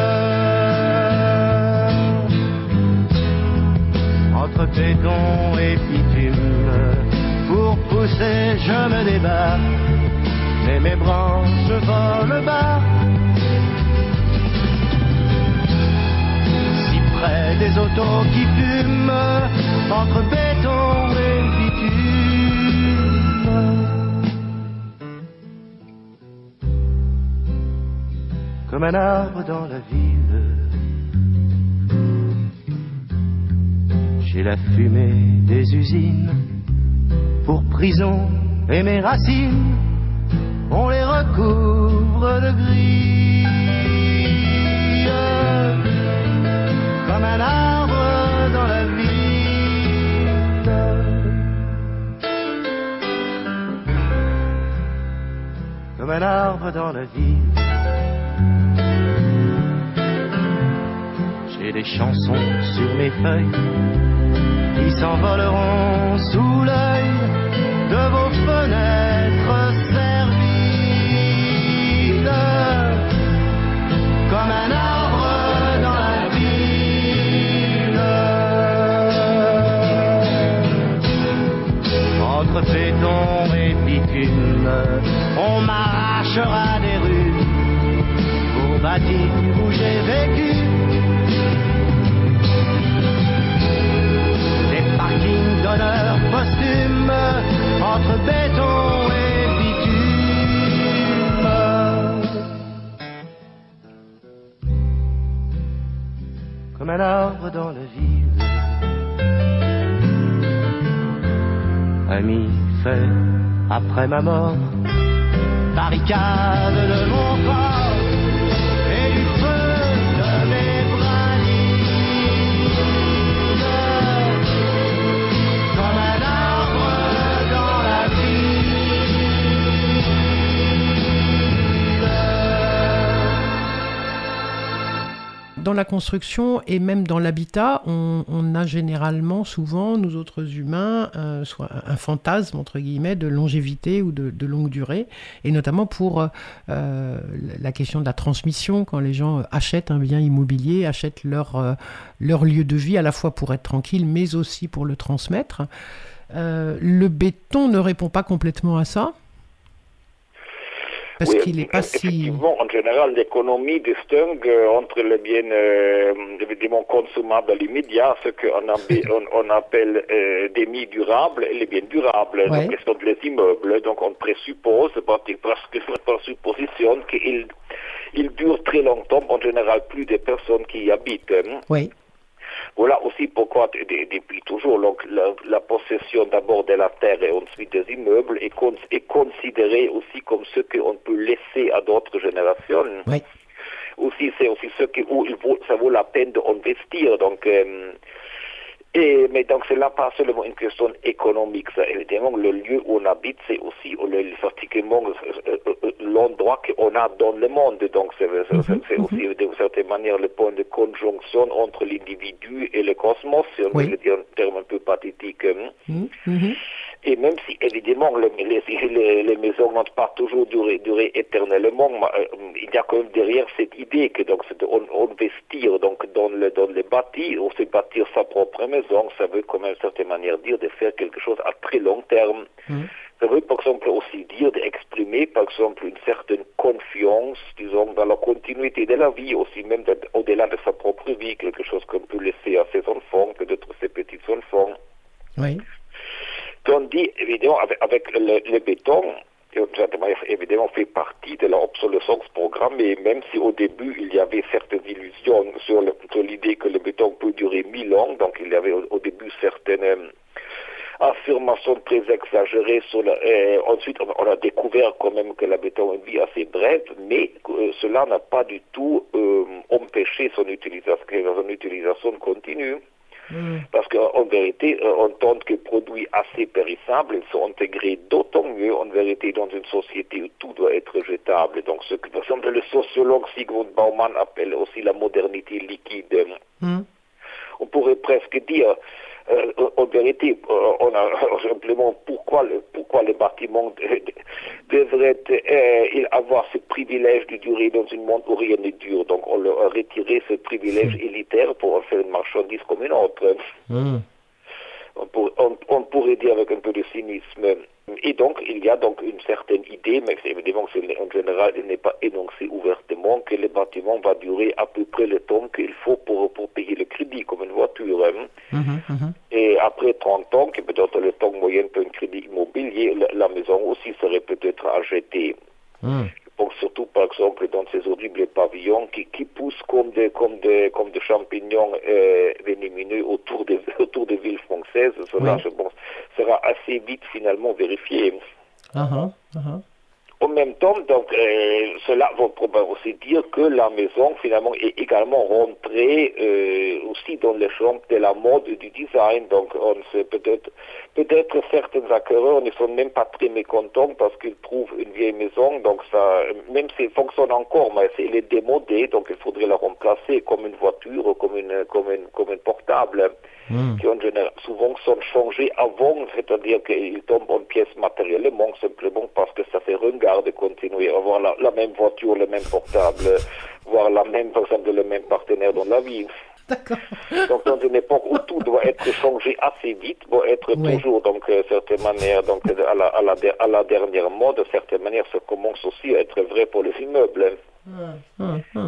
Entre béton et bitume, pour pousser je me débat, mais mes branches volent bas. Si près des autos qui fument, entre béton et. Comme un arbre dans la ville. J'ai la fumée des usines pour prison et mes racines, on les recouvre de gris. Comme un arbre Comme un arbre dans la ville. J'ai des chansons sur mes feuilles qui s'envoleront sous l'œil de vos fenêtres Entre béton et bitume, on m'arrachera des rues pour bâtir où j'ai vécu. Des parkings d'honneur posthume entre béton et bitume. Comme un arbre dans la ville. Ami fait après ma mort, barricade de mon corps dans la construction et même dans l'habitat, on, a généralement, souvent, nous autres humains, euh, soit un fantasme, entre guillemets, de longévité ou de, longue durée, et notamment pour euh, la question de la transmission, quand les gens achètent un bien immobilier, achètent leur, euh, leur lieu de vie, à la fois pour être tranquille, mais aussi pour le transmettre. Le béton ne répond pas complètement à ça parce Oui, qu'il n'est pas si... Effectivement, en général, l'économie distingue euh, entre les biens euh, consommables à l'immédiat, ce qu'on appelle, on, on appelle euh, des mis durables et les biens durables, Ouais. donc ce sont les immeubles. Donc on présuppose, presque par supposition, qu'ils ils durent très longtemps, en général plus de personnes qui y habitent. Oui, Voilà aussi pourquoi, de- de- depuis toujours, donc, la, la possession d'abord de la terre et ensuite des immeubles est, con- est considérée aussi comme ce qu'on peut laisser à d'autres générations. oui. Aussi, c'est aussi ce que, où il vaut, ça vaut la peine d'investir. Donc, euh, et, mais donc, c'est là pas seulement une question économique. Ça, évidemment, le lieu où on habite, c'est aussi euh, le, pratiquement euh, euh, euh, l'endroit qu'on a dans le monde. Donc, c'est c'est- c'est aussi d'une certaine manière le point de conjonction entre l'individu et le cosmos, si on Oui. veut le dire en termes un peu pathétiques. hein. Mhm, mhm. Et même si, évidemment, le- les, les- les maisons n'ont pas toujours duré, duré éternellement, euh, il y a quand même derrière cette idée que donc on, on investir donc dans le dans les bâtis, ou se bâtir sa propre maison, ça veut quand même d'une certaine manière dire de faire quelque chose à très long terme. Mhm. Ça veut par exemple aussi dire d'exprimer par exemple une certaine confiance, disons, dans la continuité de la vie, aussi même de- au-delà de sa propre vie, quelque chose qu'on peut laisser à ses enfants, peut-être ses petits-enfants. Oui, Tandis, évidemment, avec, le, le béton, évidemment fait partie de l'obsolescence programmée, même si au début il y avait certaines illusions sur l'idée que le béton peut durer mille ans, donc il y avait au, début certaines euh, affirmations très exagérées sur la, euh, ensuite on, a découvert quand même que le béton a une vie assez brève, mais euh, cela n'a pas du tout empêché son utilisation, son utilisation continue. Parce qu'en vérité, euh, en tant que produits assez périssables, ils sont intégrés d'autant mieux en vérité dans une société où tout doit être jetable. Donc ce que par exemple le sociologue Sigmund Baumann appelle aussi la modernité liquide. Mhm. On pourrait presque dire, euh, en vérité, euh, on a simplement pourquoi, le, pourquoi les bâtiments de- de- devraient euh, ils avoir ce privilège de durer dans un monde où rien ne dure. Donc on leur a retiré ce privilège élitaire pour en faire une marchandise comme une autre. Mhm. On, pour- on- on pourrait dire avec un peu de cynisme. Et donc, il y a donc une certaine idée, mais évidemment en général, il n'est pas énoncé ouvertement que le bâtiment va durer à peu près le temps qu'il faut pour, pour payer le crédit, comme une voiture. hein. Mhm, mhm. Et après 30 ans, qui est peut-être le temps moyen pour un crédit immobilier, la, la maison aussi serait peut-être à jeter. Mhm. Je pense surtout, par exemple, dans ces horribles pavillons qui, qui poussent comme des, comme des, comme des champignons euh, autour des, autour des villes françaises. Cela, Oui. je pense, sera assez vite finalement vérifié. Ah, ah. En même temps, donc, euh, cela va probablement aussi dire que la maison, finalement, est également rentrée euh, aussi dans le champ de la mode et du design. Donc, on sait peut-être, peut-être certains acquéreurs ne sont même pas très mécontents parce qu'ils trouvent une vieille maison. Donc, ça, même s'il fonctionne encore, mais elle est démodée, donc il faudrait la remplacer comme une voiture ou comme une, comme une, comme une portable Mhm. qui en général souvent sont changés avant, c'est-à-dire qu'ils tombent en pièces matériellement, simplement parce que ça fait ringard de continuer à avoir la, la même voiture, le même portable, voir la même, par exemple, le même partenaire dans la vie. Donc dans une époque où tout doit être changé assez vite, doit être Oui. toujours, donc, euh, certaine manière, donc, à la, à, la, à la dernière mode, de certaine manière, ça commence aussi à être vrai pour les immeubles. Ah, ah.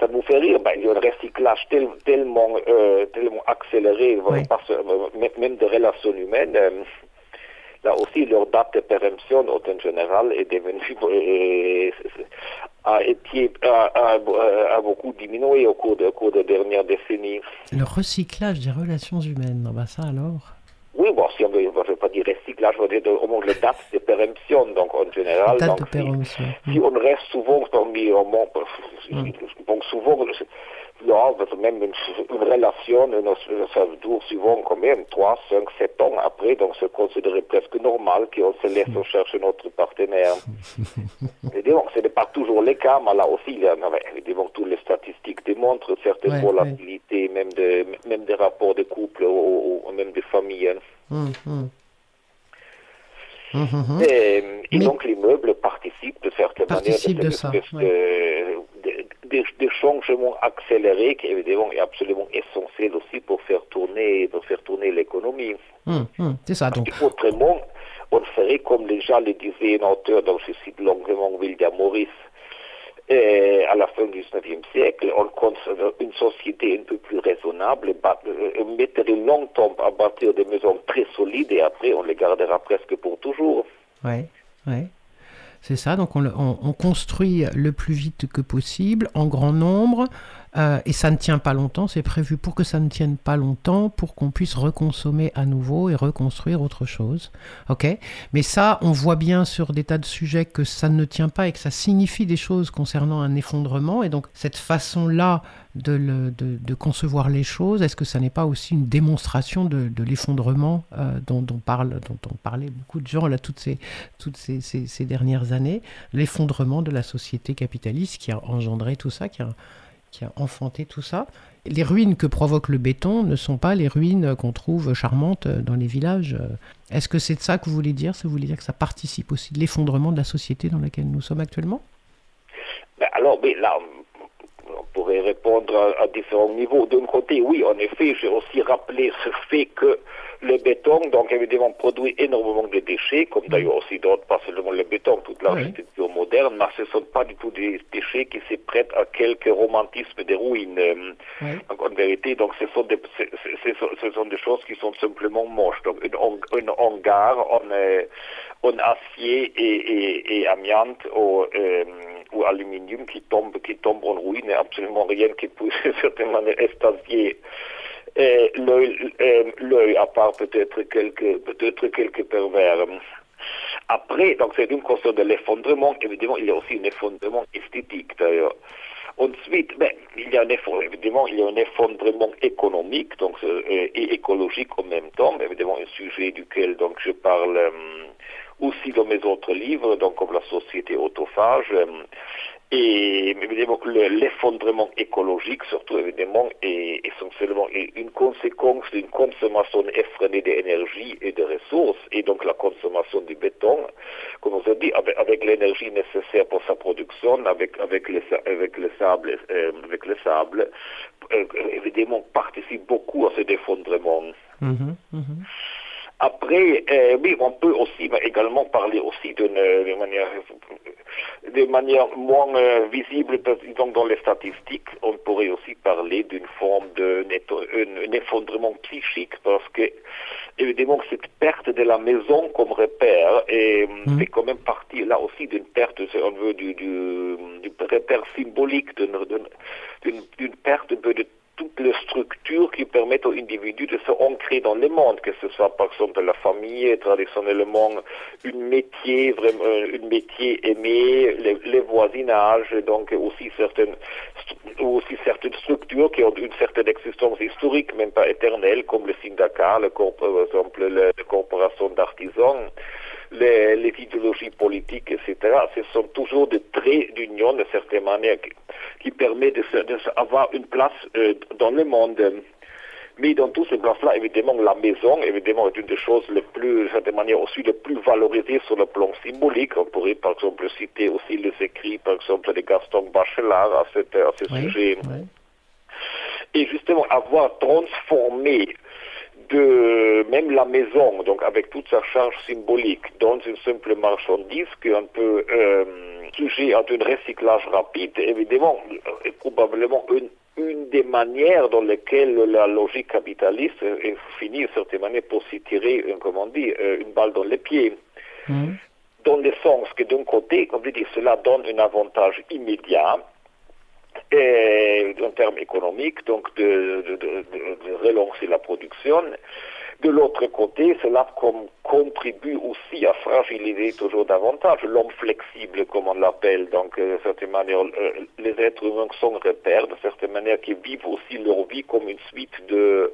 Ben, ça nous fait rire. Ben, il y a un recyclage tel- tellement, euh, tellement accéléré, Oui. parce euh, même- des relations humaines. euh, là aussi, leur date de péremption, en général, est devenue, euh, a, été, a, a- a beaucoup diminué au cours, de, au cours des dernières décennies. Le recyclage des relations humaines, ah bah ça alors? Oui, bon, si on veut, je ne vais pas dire recyclage, on dit de, au moins la date de péremption, donc en général. Date donc, de si- si on reste souvent parmi Mm. donc souvent, là, parce que même une, une relation, ça dure souvent quand même 3, 5, 7 ans après, donc c'est considéré presque normal qu'on se laisse chercher notre partenaire. Évidemment, ce n'est pas toujours le cas, mais là aussi, il y a- évidemment, toutes les statistiques démontrent certaines Ouais, volatilités, même, de, même des rapports de couple ou, ou même de famille. Hum, hum. Et, donc l'immeuble participe de certaine manière Participe de cette espèce de, de- de- de changement accéléré qui évidemment est absolument essentiel aussi pour faire tourner, pour faire tourner l'économie. C'est ça, donc. Autrement, on ferait comme déjà le disait un auteur dont je cite longuement William Morris, euh, à la fin du 19e siècle, on considère une société un peu plus raisonnable, euh, mettrait longtemps à bâtir des maisons très solides et après on les gardera presque pour toujours. Ouais, ouais. C'est ça, donc on construit le plus vite que possible, en grand nombre, euh, et ça ne tient pas longtemps, c'est prévu pour que ça ne tienne pas longtemps, pour qu'on puisse reconsommer à nouveau et reconstruire autre chose. Ok? Mais ça, on voit bien sur des tas de sujets que ça ne tient pas et que ça signifie des choses concernant un effondrement, et donc cette façon-là de, concevoir les choses, est-ce que ça n'est pas aussi une démonstration de, l'effondrement euh, dont, dont, parle, on parlait beaucoup de gens là, toutes ces- ces dernières années, l'effondrement de la société capitaliste qui a engendré tout ça, qui a, qui a enfanté tout ça. Les ruines que provoque le béton ne sont pas les ruines qu'on trouve charmantes dans les villages. Est-ce que c'est de ça que vous voulez dire? Ça voulait dire que ça participe aussi de l'effondrement de la société dans laquelle nous sommes actuellement? Ben alors, mais là, on pourrait répondre à, à différents niveaux. D'un côté, oui, en effet, j'ai aussi rappelé ce fait que le béton, donc évidemment, produit énormément de déchets, comme d'ailleurs aussi d'autres, pas seulement le béton, toute l'architecture moderne, mais ce ne sont pas du tout des déchets qui se prêtent à quelque romantisme des ruines. Donc, en vérité, donc ce sont, des, ce, ce- sont des choses qui sont simplement moches. Donc une, hang- une hangar en, en acier et, et, et amiante ou, euh, ou aluminium qui tombe, qui tombe en ruine, absolument rien qui puisse certainement l'œil, euh, l'œil, à part peut-être quelques, peut-être quelques pervers. Après, donc c'est une question de l'effondrement. Évidemment, il y a aussi un effondrement esthétique d'ailleurs. Ensuite, ben, il y a un effondrement, évidemment, il y a un effondrement économique donc, euh, et écologique en même temps, évidemment un sujet duquel donc, je parle euh, aussi dans mes autres livres, donc comme la société autophage. euh, et évidemment, le- l'effondrement écologique, surtout évidemment, est essentiellement une conséquence d'une consommation effrénée d'énergie et de ressources, et donc la consommation du béton, comme on se dit, avec, l'énergie nécessaire pour sa production, avec avec le, avec le sable, euh, avec le sable, euh, évidemment participe beaucoup à cet effondrement. Mhm, mhm. Après, euh, oui, on peut aussi également parler aussi d'une euh, de manière, de manière moins euh, visible, disons dans les statistiques, on pourrait aussi parler d'une forme de un, un effondrement psychique parce que évidemment cette perte de la maison comme repère est, Mhm. fait quand même partie là aussi d'une perte, si on veut, du, du, du repère symbolique, d'une perte un peu de toutes les structures qui permettent aux individus de se ancrer dans le monde, que ce soit par exemple la famille, traditionnellement un métier, vraiment euh, un métier aimé, les, voisinages, donc aussi certaines aussi certaines structures qui ont une certaine existence historique, même pas éternelle, comme le syndicat, par exemple le- les corporations d'artisans les, idéologies politiques, etc. Ce sont toujours des traits d'union, de certaine manière, permet de, se- de se- avoir une place euh, dans le monde. Mais dans tous ces places-là, évidemment, la maison, évidemment, est une des choses les plus, de manière, aussi les plus valorisées sur le plan symbolique. On pourrait, par exemple, citer aussi les écrits, par exemple, de Gaston Bachelard à, ce Oui, sujet et justement avoir transformé de même la maison, donc avec toute sa charge symbolique, dans une simple marchandise qu'on peut euh, sujet à un recyclage rapide, évidemment, est probablement une, une des manières dans lesquelles la logique capitaliste est finit, de certaine manière, pour s'y tirer, euh, comment on dit, euh, une balle dans les pieds Mhm. dans le sens que d'un côté, comme je dis, cela donne un avantage immédiat et, en termes économiques, donc de, relancer la production, de l'autre côté, cela contribue aussi à fragiliser toujours davantage l'homme flexible, comme on l'appelle. Donc, euh, de certaine manière, euh, les êtres humains sont repères, de certaine manière, qui vivent aussi leur vie comme une suite de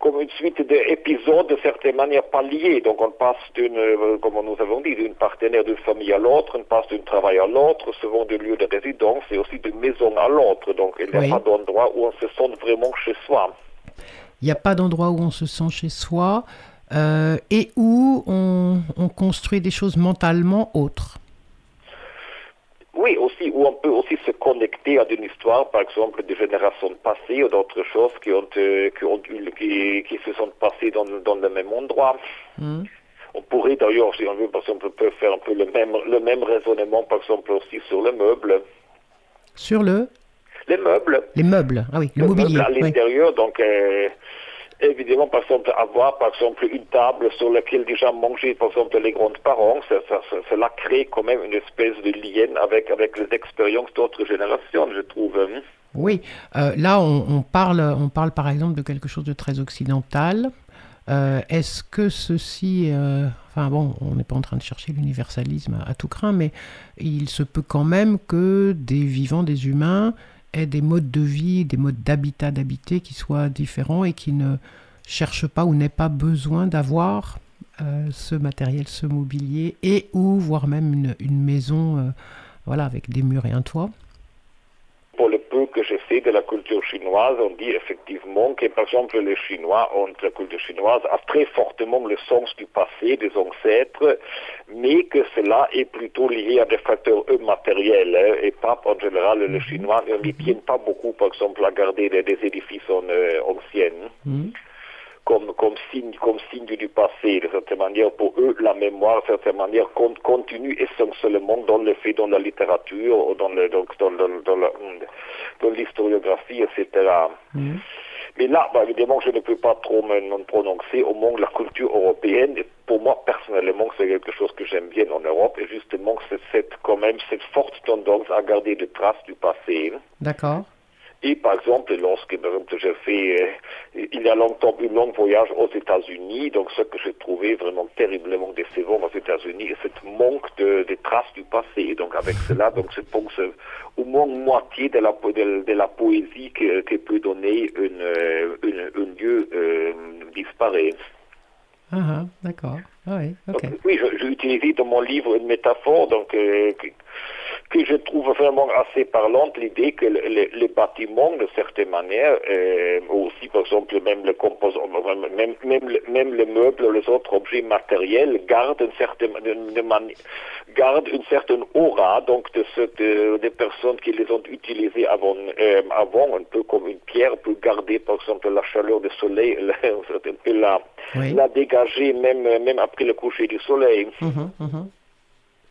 comme une suite d'épisodes de certaine manière pas liés. Donc on passe d'une, euh, comme nous avons dit, d'une partenaire d'une famille à l'autre, on passe d'un travail à l'autre, souvent de lieu de résidence et aussi de maison à l'autre. Donc il n'y a Oui. pas d'endroit où on se sent vraiment chez soi. Il n'y a pas d'endroit où on se sent chez soi euh, et où on, on construit des choses mentalement autres. Oui, aussi, où on peut aussi se connecter à une histoire, par exemple, des générations passées ou d'autres choses qui, ont, euh, qui, ont qui, qui se sont passées dans, dans le même endroit. Hmm. On pourrait d'ailleurs, si on veut, par exemple, on peut faire un peu le même, le même raisonnement, par exemple, aussi sur le meuble. Sur le, Les meubles, les meubles, ah oui, le, le mobilier. meuble à oui. l'intérieur, donc euh, évidemment, par exemple, avoir par exemple une table sur laquelle déjà mangeaient par exemple les grands-parents, cela crée quand même une espèce de lien avec, avec les expériences d'autres générations, je trouve. hein. Oui, euh, là on, on parle, on parle par exemple de quelque chose de très occidental. Euh, Est-ce que ceci, euh, enfin bon, on n'est pas en train de chercher l'universalisme à, à tout craint, mais il se peut quand même que des vivants, des humains, des modes de vie, des modes d'habitat, d'habiter qui soient différents et qui ne cherchent pas ou n'aient pas besoin d'avoir euh, ce matériel, ce mobilier, et ou voire même une, une maison, euh, voilà, avec des murs et un toit. Peu que je sais de la culture chinoise, on dit effectivement que, par exemple, les Chinois ont, la culture chinoise a très fortement le sens du passé, des ancêtres, mais que cela est plutôt lié à des facteurs eux, matériels, hein, et pas, en général, les Chinois ne tiennent pas beaucoup, par exemple, à garder des, des édifices en, euh, anciens. Hmm. Comme, comme, signe, comme signe du passé. De certaine manière, pour eux, la mémoire, de certaine manière, con- continue essentiellement dans le fait, dans la littérature, ou dans, le, donc, dans, dans, dans l'historiographie, etc. Hmm. Mais là, bah, évidemment, je ne peux pas trop me prononcer au de la culture européenne. Pour moi, personnellement, c'est quelque chose que j'aime bien en Europe. Et justement, c'est quand même cette forte tendance à garder des traces du passé. D'accord. Et par exemple, lorsque par exemple, j'ai fait, euh, il y a longtemps, un long voyage aux États-Unis, donc ce que j'ai trouvé vraiment terriblement décevant aux États-Unis, c'est cette manque de, traces du passé. Et donc avec cela, donc je pense euh, au moins moitié de la, po- de, de la poésie que, que peut donner une, euh, une- un lieu euh, disparaît. Ah, ah, d'accord. Ah oui, ok. Donc, oui, je- j'ai utilisé dans mon livre une métaphore donc, que, je trouve vraiment assez parlante, l'idée que le- le- les bâtiments, de certaine manière, euh, aussi par exemple même le composant, même, même, même les meubles, les autres objets matériels, gardent une certaine, gardent une certaine aura donc de ce, de- des personnes qui les ont utilisés avant, euh, avant, un peu comme une pierre peut garder par exemple la chaleur du soleil, la- un peu la, Oui. la dégager même, même après le coucher du soleil. Mhm, mhm.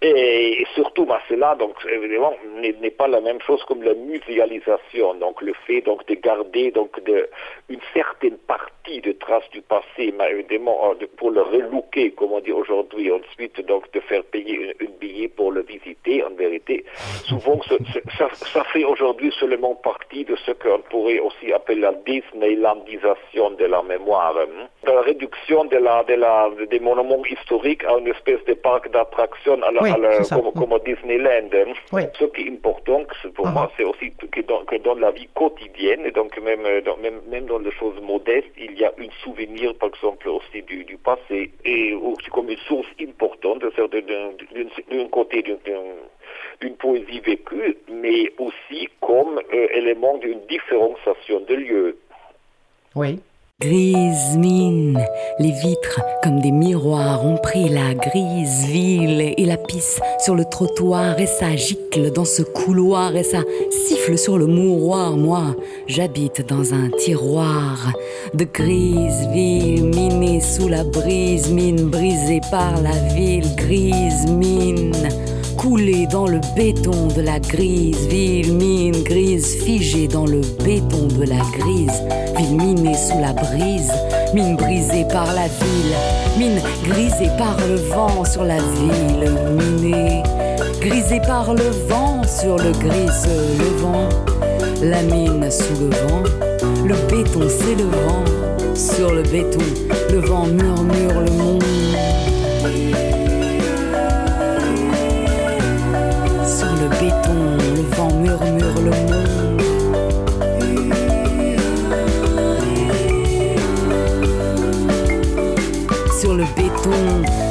Et surtout, cela, donc, évidemment, n'est pas la même chose comme la muséalisation. Donc, le fait, donc, de garder, donc, de, une certaine partie de traces du passé, mais évidemment, euh, pour le relooker, comme on dit aujourd'hui, ensuite, donc, de faire payer un, un billet pour le visiter, en vérité, souvent, ce- ça, ça fait aujourd'hui seulement partie de ce qu'on pourrait aussi appeler la Disneylandisation de la mémoire. hein. La réduction de la, de la, des monuments historiques à une espèce de parc d'attractions à la, Oui, à la- c'est ça. comme, comme au Disneyland. Oui. Ce qui est important, pour Ah. moi, c'est aussi que dans, que dans la vie quotidienne, et donc même, euh, dans, même, même dans les choses modestes, il y a un souvenir, par exemple, aussi du, du passé, et aussi comme une source importante, c'est-à-dire d'un côté d'une d'un- d'une poésie vécue, mais aussi comme euh, élément d'une différenciation de lieu. Oui. Grise mine, les vitres comme des miroirs ont pris la grise ville et la pisse sur le trottoir et ça gicle dans ce couloir et ça siffle sur le mouroir. Moi, j'habite dans un tiroir de grise ville minée sous la brise, mine brisée par la ville, grise mine. Coulée dans le béton de la grise, ville mine grise figée dans le béton de la grise, ville minée sous la brise, mine brisée par la ville, mine grisée par le vent sur la ville, minée, grisée par le vent sur le gris levant, la mine sous le vent, le béton s'élevant, Sur le béton, le vent murmure le monde.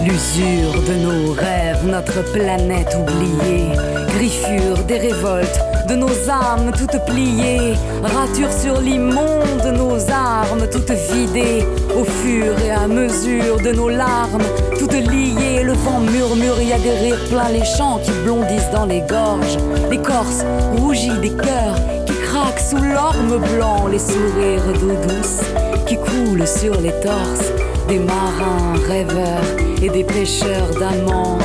L'usure de nos rêves, notre planète oubliée, griffure des révoltes de nos âmes toutes pliées, rature sur l'immonde de nos armes toutes vidées, au fur et à mesure de nos larmes, toutes liées, le vent murmure, il y a des les champs qui blondissent dans les gorges, l'écorce rougit des cœurs qui craquent sous l'orme blanc, les sourires d'eau douce qui coulent sur les torses des marins rêveurs et des pêcheurs d'amants.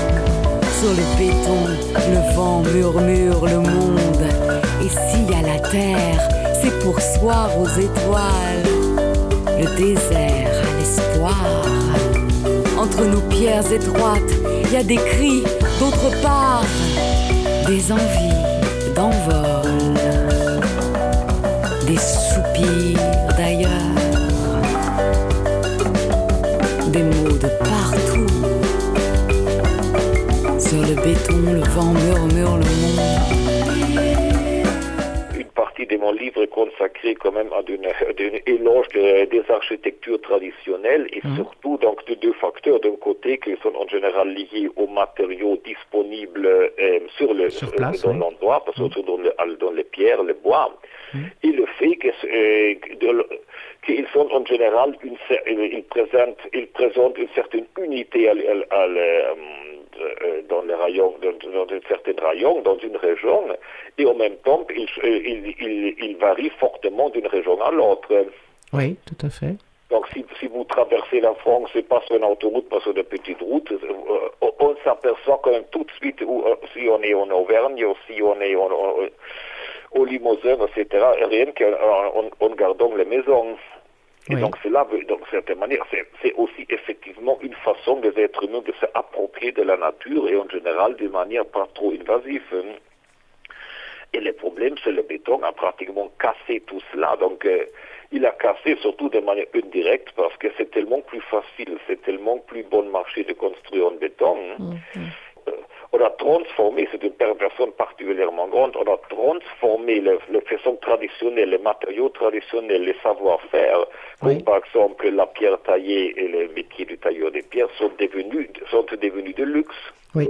Sur le béton, le vent murmure le monde. Et s'il y a la terre, c'est pour soir aux étoiles. Le désert à l'espoir. Entre nos pierres étroites, il y a des cris d'autre part, des envies d'envol, des soupirs béton, le vent murmure le monde. Une partie de mon livre est consacrée quand même à d'une éloge de- des architectures traditionnelles et surtout donc de deux facteurs. D'un côté, qui sont en général liés aux matériaux disponibles euh, sur le Sur euh, place, dans oui. l'endroit, parce que dans, le- dans les pierres, les bois, et le fait que, euh, de sont en général une, euh, ils présentent, ils présentent une certaine unité à, à à dans les rayons, dans, dans un certain rayon, dans une région, et en même temps, euh, ils, ils- ils varient fortement d'une région à l'autre. Oui, tout à fait. Donc si, si vous traversez la France, c'est pas sur une autoroute, pas sur de petites routes, euh, on, on s'aperçoit quand même tout de suite où, euh, si on est en Auvergne, ou si on est en- en- au Limousin, etc., rien qu'en en, en gardant les maisons. Et Oui. donc c'est là, donc certaine manière, c'est aussi effectivement une façon des êtres humains de s'approprier de la nature et en général d'une manière pas trop invasive. Et le problème, c'est le béton a pratiquement cassé tout cela. Donc, euh, il a cassé surtout de manière indirecte parce que c'est tellement plus facile, c'est tellement plus bon marché de construire en béton. hein. Euh, on a transformé, c'est une perversion particulièrement grande, on a transformé le- les façons traditionnelles, les matériaux traditionnels, les savoir-faire, comme par exemple la pierre taillée et le métier du tailleur des pierres sont devenus, sont devenus de luxe. Oui.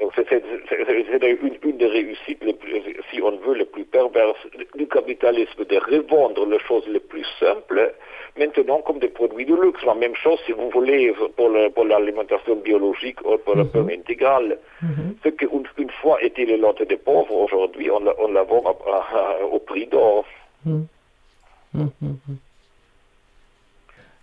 Donc c'est une, une des réussites, plus- si on veut, les plus perverses du capitalisme, de revendre les choses les plus simples, maintenant comme des produits de luxe. La même chose si vous voulez pour le- pour l'alimentation biologique ou pour le pain intégral. Ce qu'une une fois était le lot des pauvres, aujourd'hui on, la- on la au prix d'or.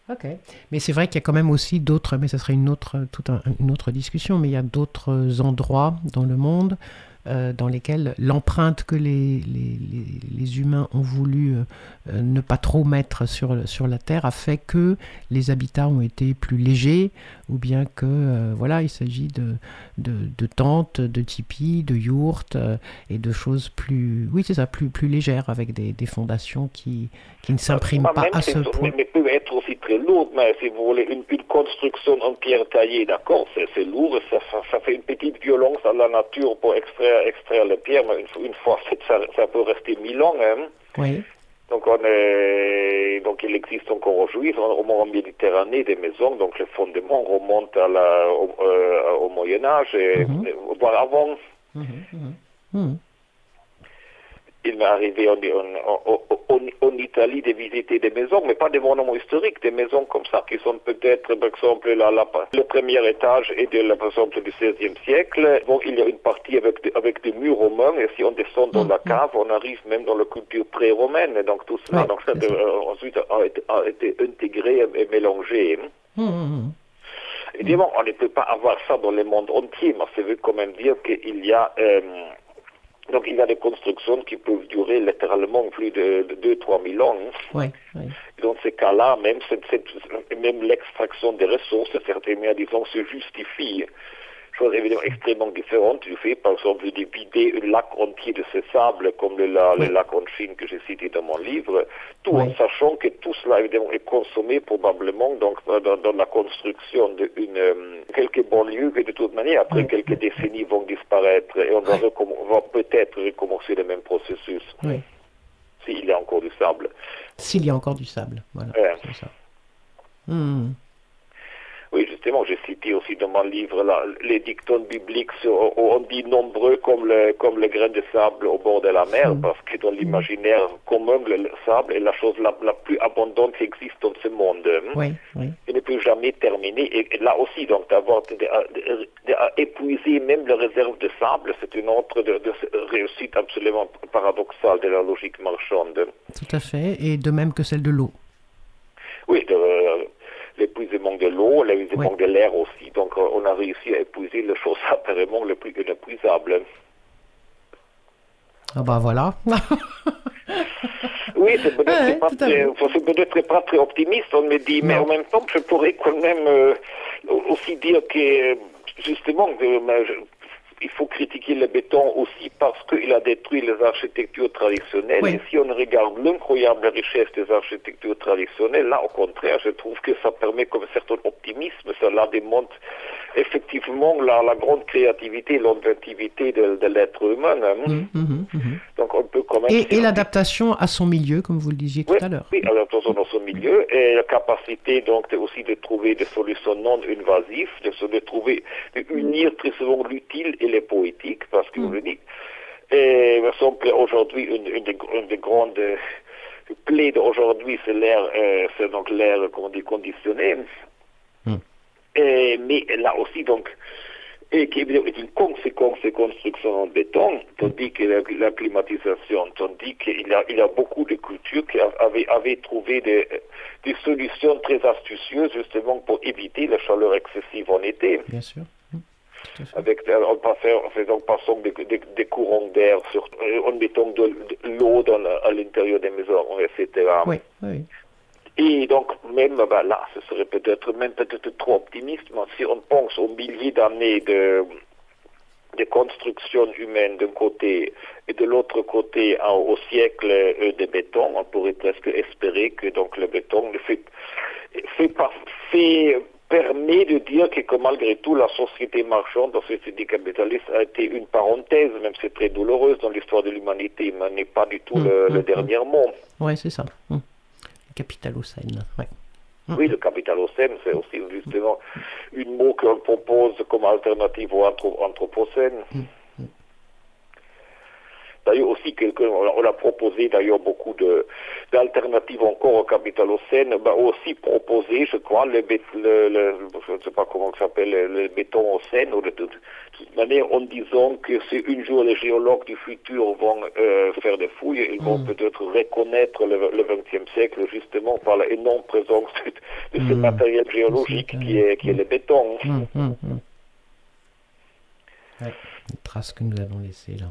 Ok. Mais c'est vrai qu'il y a quand même aussi d'autres, mais ce serait une autre, toute un- une autre discussion, mais il y a d'autres endroits dans le monde euh, dans lesquels l'empreinte que les, les, les- humains ont voulu euh, euh, ne pas trop mettre sur, sur la Terre a fait que les habitats ont été plus légers, ou bien que, euh, voilà, il s'agit de, de, de tentes, de tipis, de yourtes, euh, et de choses plus, oui, c'est ça, plus, plus légères, avec des, des fondations qui, qui ne s'impriment pas à ce point. mais, peut être aussi très lourd, mais si vous voulez une, une construction en pierre taillée, d'accord, c'est lourd, ça, ça, ça fait une petite violence à la nature pour extraire, extraire les pierres, mais une, fois- c'est- ça, ça peut rester mille ans. Hein. Oui. Donc, on est, donc il existe encore aujourd'hui, au moins en Méditerranée, des maisons, donc les fondements remontent à la, au, euh, au Moyen Âge, et, voire avant. Mhm. Il m'est arrivé en, en, en- en- en Italie de visiter des maisons, mais pas des monuments historiques, des maisons comme ça qui sont peut-être, par exemple, la, la- le premier étage est de, la- par exemple, du XVIe siècle. Bon, il y a une partie avec, des- avec des murs romains, et si on descend dans la cave, on arrive même dans la culture pré-romaine, et donc tout cela, Ouais, donc ça, euh, ensuite a été, a été intégré et mélangé. Évidemment, on ne peut pas avoir ça dans le monde entier, mais ça veut quand même dire qu'il y a euh, donc il y a des constructions qui peuvent durer littéralement plus de, 2-3 000 ans. Ouais, ouais. Et Dans ces cas-là, même, cette- cette- même l'extraction des ressources, certains disons, se justifie. Évidemment extrêmement différentes. Du fait, par exemple, de vider un lac entier de ce sable, comme le, la- le Oui. lac en Chine que j'ai cité dans mon livre, tout en sachant que tout cela évidemment est consommé probablement donc, dans, dans la construction de une, euh, quelques banlieues que de toute manière, après Oui. quelques décennies, vont disparaître et on va, peut-être recommencer le même processus s'il y a encore du sable. S'il y a encore du sable. Voilà. Ça. Hmm. J'ai cité aussi dans mon livre là, les dictons bibliques on dit nombreux comme le, comme le grain de sable au bord de la mer, Mm. parce que dans l'imaginaire commun, le, le sable est la chose la, la plus abondante qui existe dans ce monde. Oui, oui. Il ne peut jamais terminer. Et, et là aussi, donc, d'avoir épuiser même les réserves de sable, c'est une autre de, de réussite absolument paradoxale de la logique marchande. Tout à fait. Et de même que celle de l'eau. Oui, de, euh, l'épuisement de l'eau, l'épuisement Oui. de l'air aussi. Donc, euh, on a réussi à épuiser les choses apparemment le plus inépuisable. Ah bah voilà. Oui, c'est peut-être Ouais, pas, très- pas optimiste, on me dit, mais Non. en même temps, je pourrais quand même euh, aussi dire que, justement, je- il faut critiquer le béton aussi parce qu'il a détruit les architectures traditionnelles. Oui. Et si on regarde l'incroyable richesse des architectures traditionnelles, là, au contraire, je trouve que ça permet comme un certain optimisme. Cela démontre effectivement la, la grande créativité, l'inventivité de, de l'être humain. hein. Mhm, mhm, mhm. Donc, on peut quand même... Et, et l'adaptation à son milieu, comme vous le disiez tout à l'heure. Oui, adaptation dans son milieu et la capacité donc de- aussi de trouver des solutions non invasives, de, de trouver, de unir très souvent l'utile et le poétique, parce que vous le dites. Et par exemple, aujourd'hui, une, une, des, une des grandes plaies d'aujourd'hui, c'est l'air, euh, c'est donc l'air, comment dit, conditionné. Hmm. Et, mais là aussi, donc, et qui est une conséquence de construction en béton, tandis que la, la climatisation, tandis qu'il y a, il y a beaucoup de cultures qui avaient, avaient trouvé des, des solutions très astucieuses justement pour éviter la chaleur excessive en été, Bien sûr. Mhm, tout à fait. Avec en, passant, en faisant passant des, des- des courants d'air, euh, en mettant de, de l'eau à l'intérieur des maisons, etc. Oui, oui. Et donc, même bah, là, ce serait peut-être même peut-être trop optimiste, mais si on pense aux milliers d'années de, de construction humaine d'un côté et de l'autre côté hein, au siècle euh, de béton, on pourrait presque espérer que donc le béton ne fait, fait, pas- fait permet de dire que, que malgré tout la société marchande, la société capitaliste a été une parenthèse, même si c'est très douloureuse dans l'histoire de l'humanité, mais n'est pas du tout Mm, le, mm, le mm. dernier mot. Ouais, c'est ça. Mhm. Capitalocène. Ouais. Oui, le capitalocène, c'est aussi justement une mot qu'on propose comme alternative au anthro- anthropocène. D'ailleurs aussi, quelqu'un, on a- proposé d'ailleurs beaucoup de, d'alternatives encore au capitalocène, bah, aussi proposé, je crois, le, bét- le, le- je ne sais pas comment ça s'appelle, le, béton au Seine, ou de, toute- de toute manière, en disant que si un jour les géologues du futur vont euh, faire des fouilles, ils vont Mm. peut-être reconnaître le, 20e siècle justement par l'énorme présence de, de ce Mm. matériel géologique qui est, qui est le béton. Mhm, mhm, mhm. Ouais, les traces que nous avons laissées là.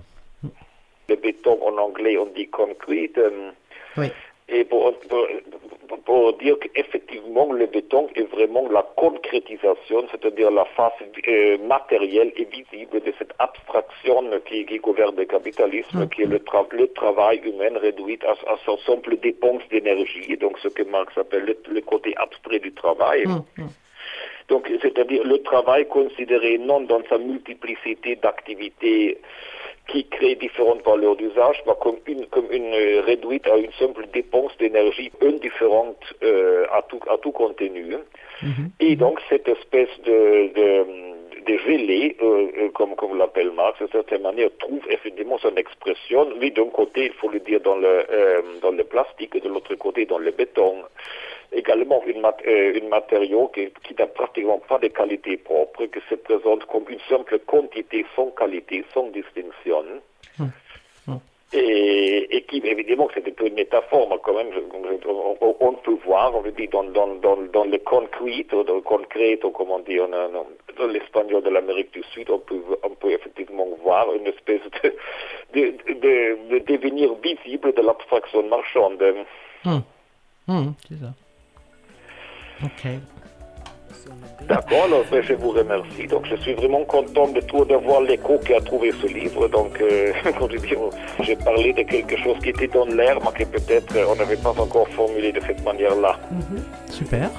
Le béton en anglais on dit concrete. euh, Oui. Et pour, pour, pour dire qu'effectivement, le béton est vraiment la concrétisation, c'est-à-dire la face euh, matérielle et visible de cette abstraction qui, qui gouverne le capitalisme, Mhm. qui est le, tra- le travail humain réduit à, à son simple dépense d'énergie, donc ce que Marx appelle le, le côté abstrait du travail. Mhm, mhm. Donc, c'est-à-dire le travail considéré non dans sa multiplicité d'activités qui créent différentes valeurs d'usage, mais comme une, comme une euh, réduite à une simple dépense d'énergie indifférente euh, à, tout, à tout contenu. Mhm. Et donc, cette espèce de, de, de gelée, euh, euh, comme, comme l'appelle Marx, de certaine manière, trouve effectivement son expression, oui, d'un côté, il faut le dire, dans le, euh, dans le plastique, et de l'autre côté, dans le béton. Également, une, mat- une matériau qui, qui n'a pratiquement pas de qualité propre, qui se présente comme une simple quantité sans qualité, sans distinction. Et, qui, évidemment, c'est peu une métaphore, quand même, je- on, on peut voir, on veut dire, dans, dans, dans, dans le concrete, ou dans le concrete, ou comment dire, dans l'espagnol de l'Amérique du Sud, on peut, on peut effectivement voir une espèce de, de, de, de devenir visible de l'abstraction marchande. Mhm. Mhm, c'est ça. D'accord, alors ben, je vous remercie. Donc je suis vraiment content de tout d'avoir l'écho qui a trouvé ce livre. Donc, euh, je dis, j'ai parlé de quelque chose qui était dans l'air, mais que peut-être euh, on n'avait pas encore formulé de cette manière-là. Super.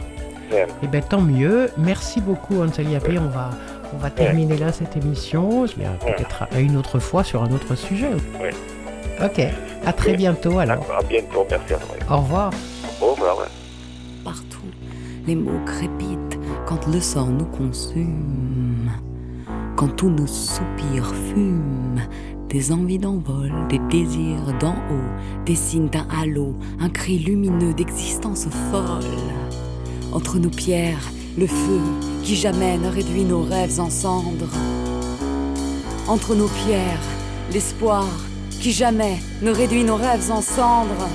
Ouais. Eh bien, tant mieux. Merci beaucoup, Ansel Yappé. On va, on va terminer là cette émission. Il y a peut-être à une autre fois sur un autre sujet. Ouais. Ok. À très Oui. bientôt alors. À bientôt, merci à toi. Au revoir. Au revoir. ouais. Partout, les mots crépitent quand le sort nous consume. Quand tous nos soupirs fument. Des envies d'envol, des désirs d'en haut, des signes d'un halo, un cri lumineux d'existence folle. Entre nos pierres, le feu qui jamais ne réduit nos rêves en cendres. Entre nos pierres, l'espoir qui jamais ne réduit nos rêves en cendres.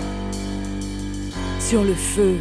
Sur le feu,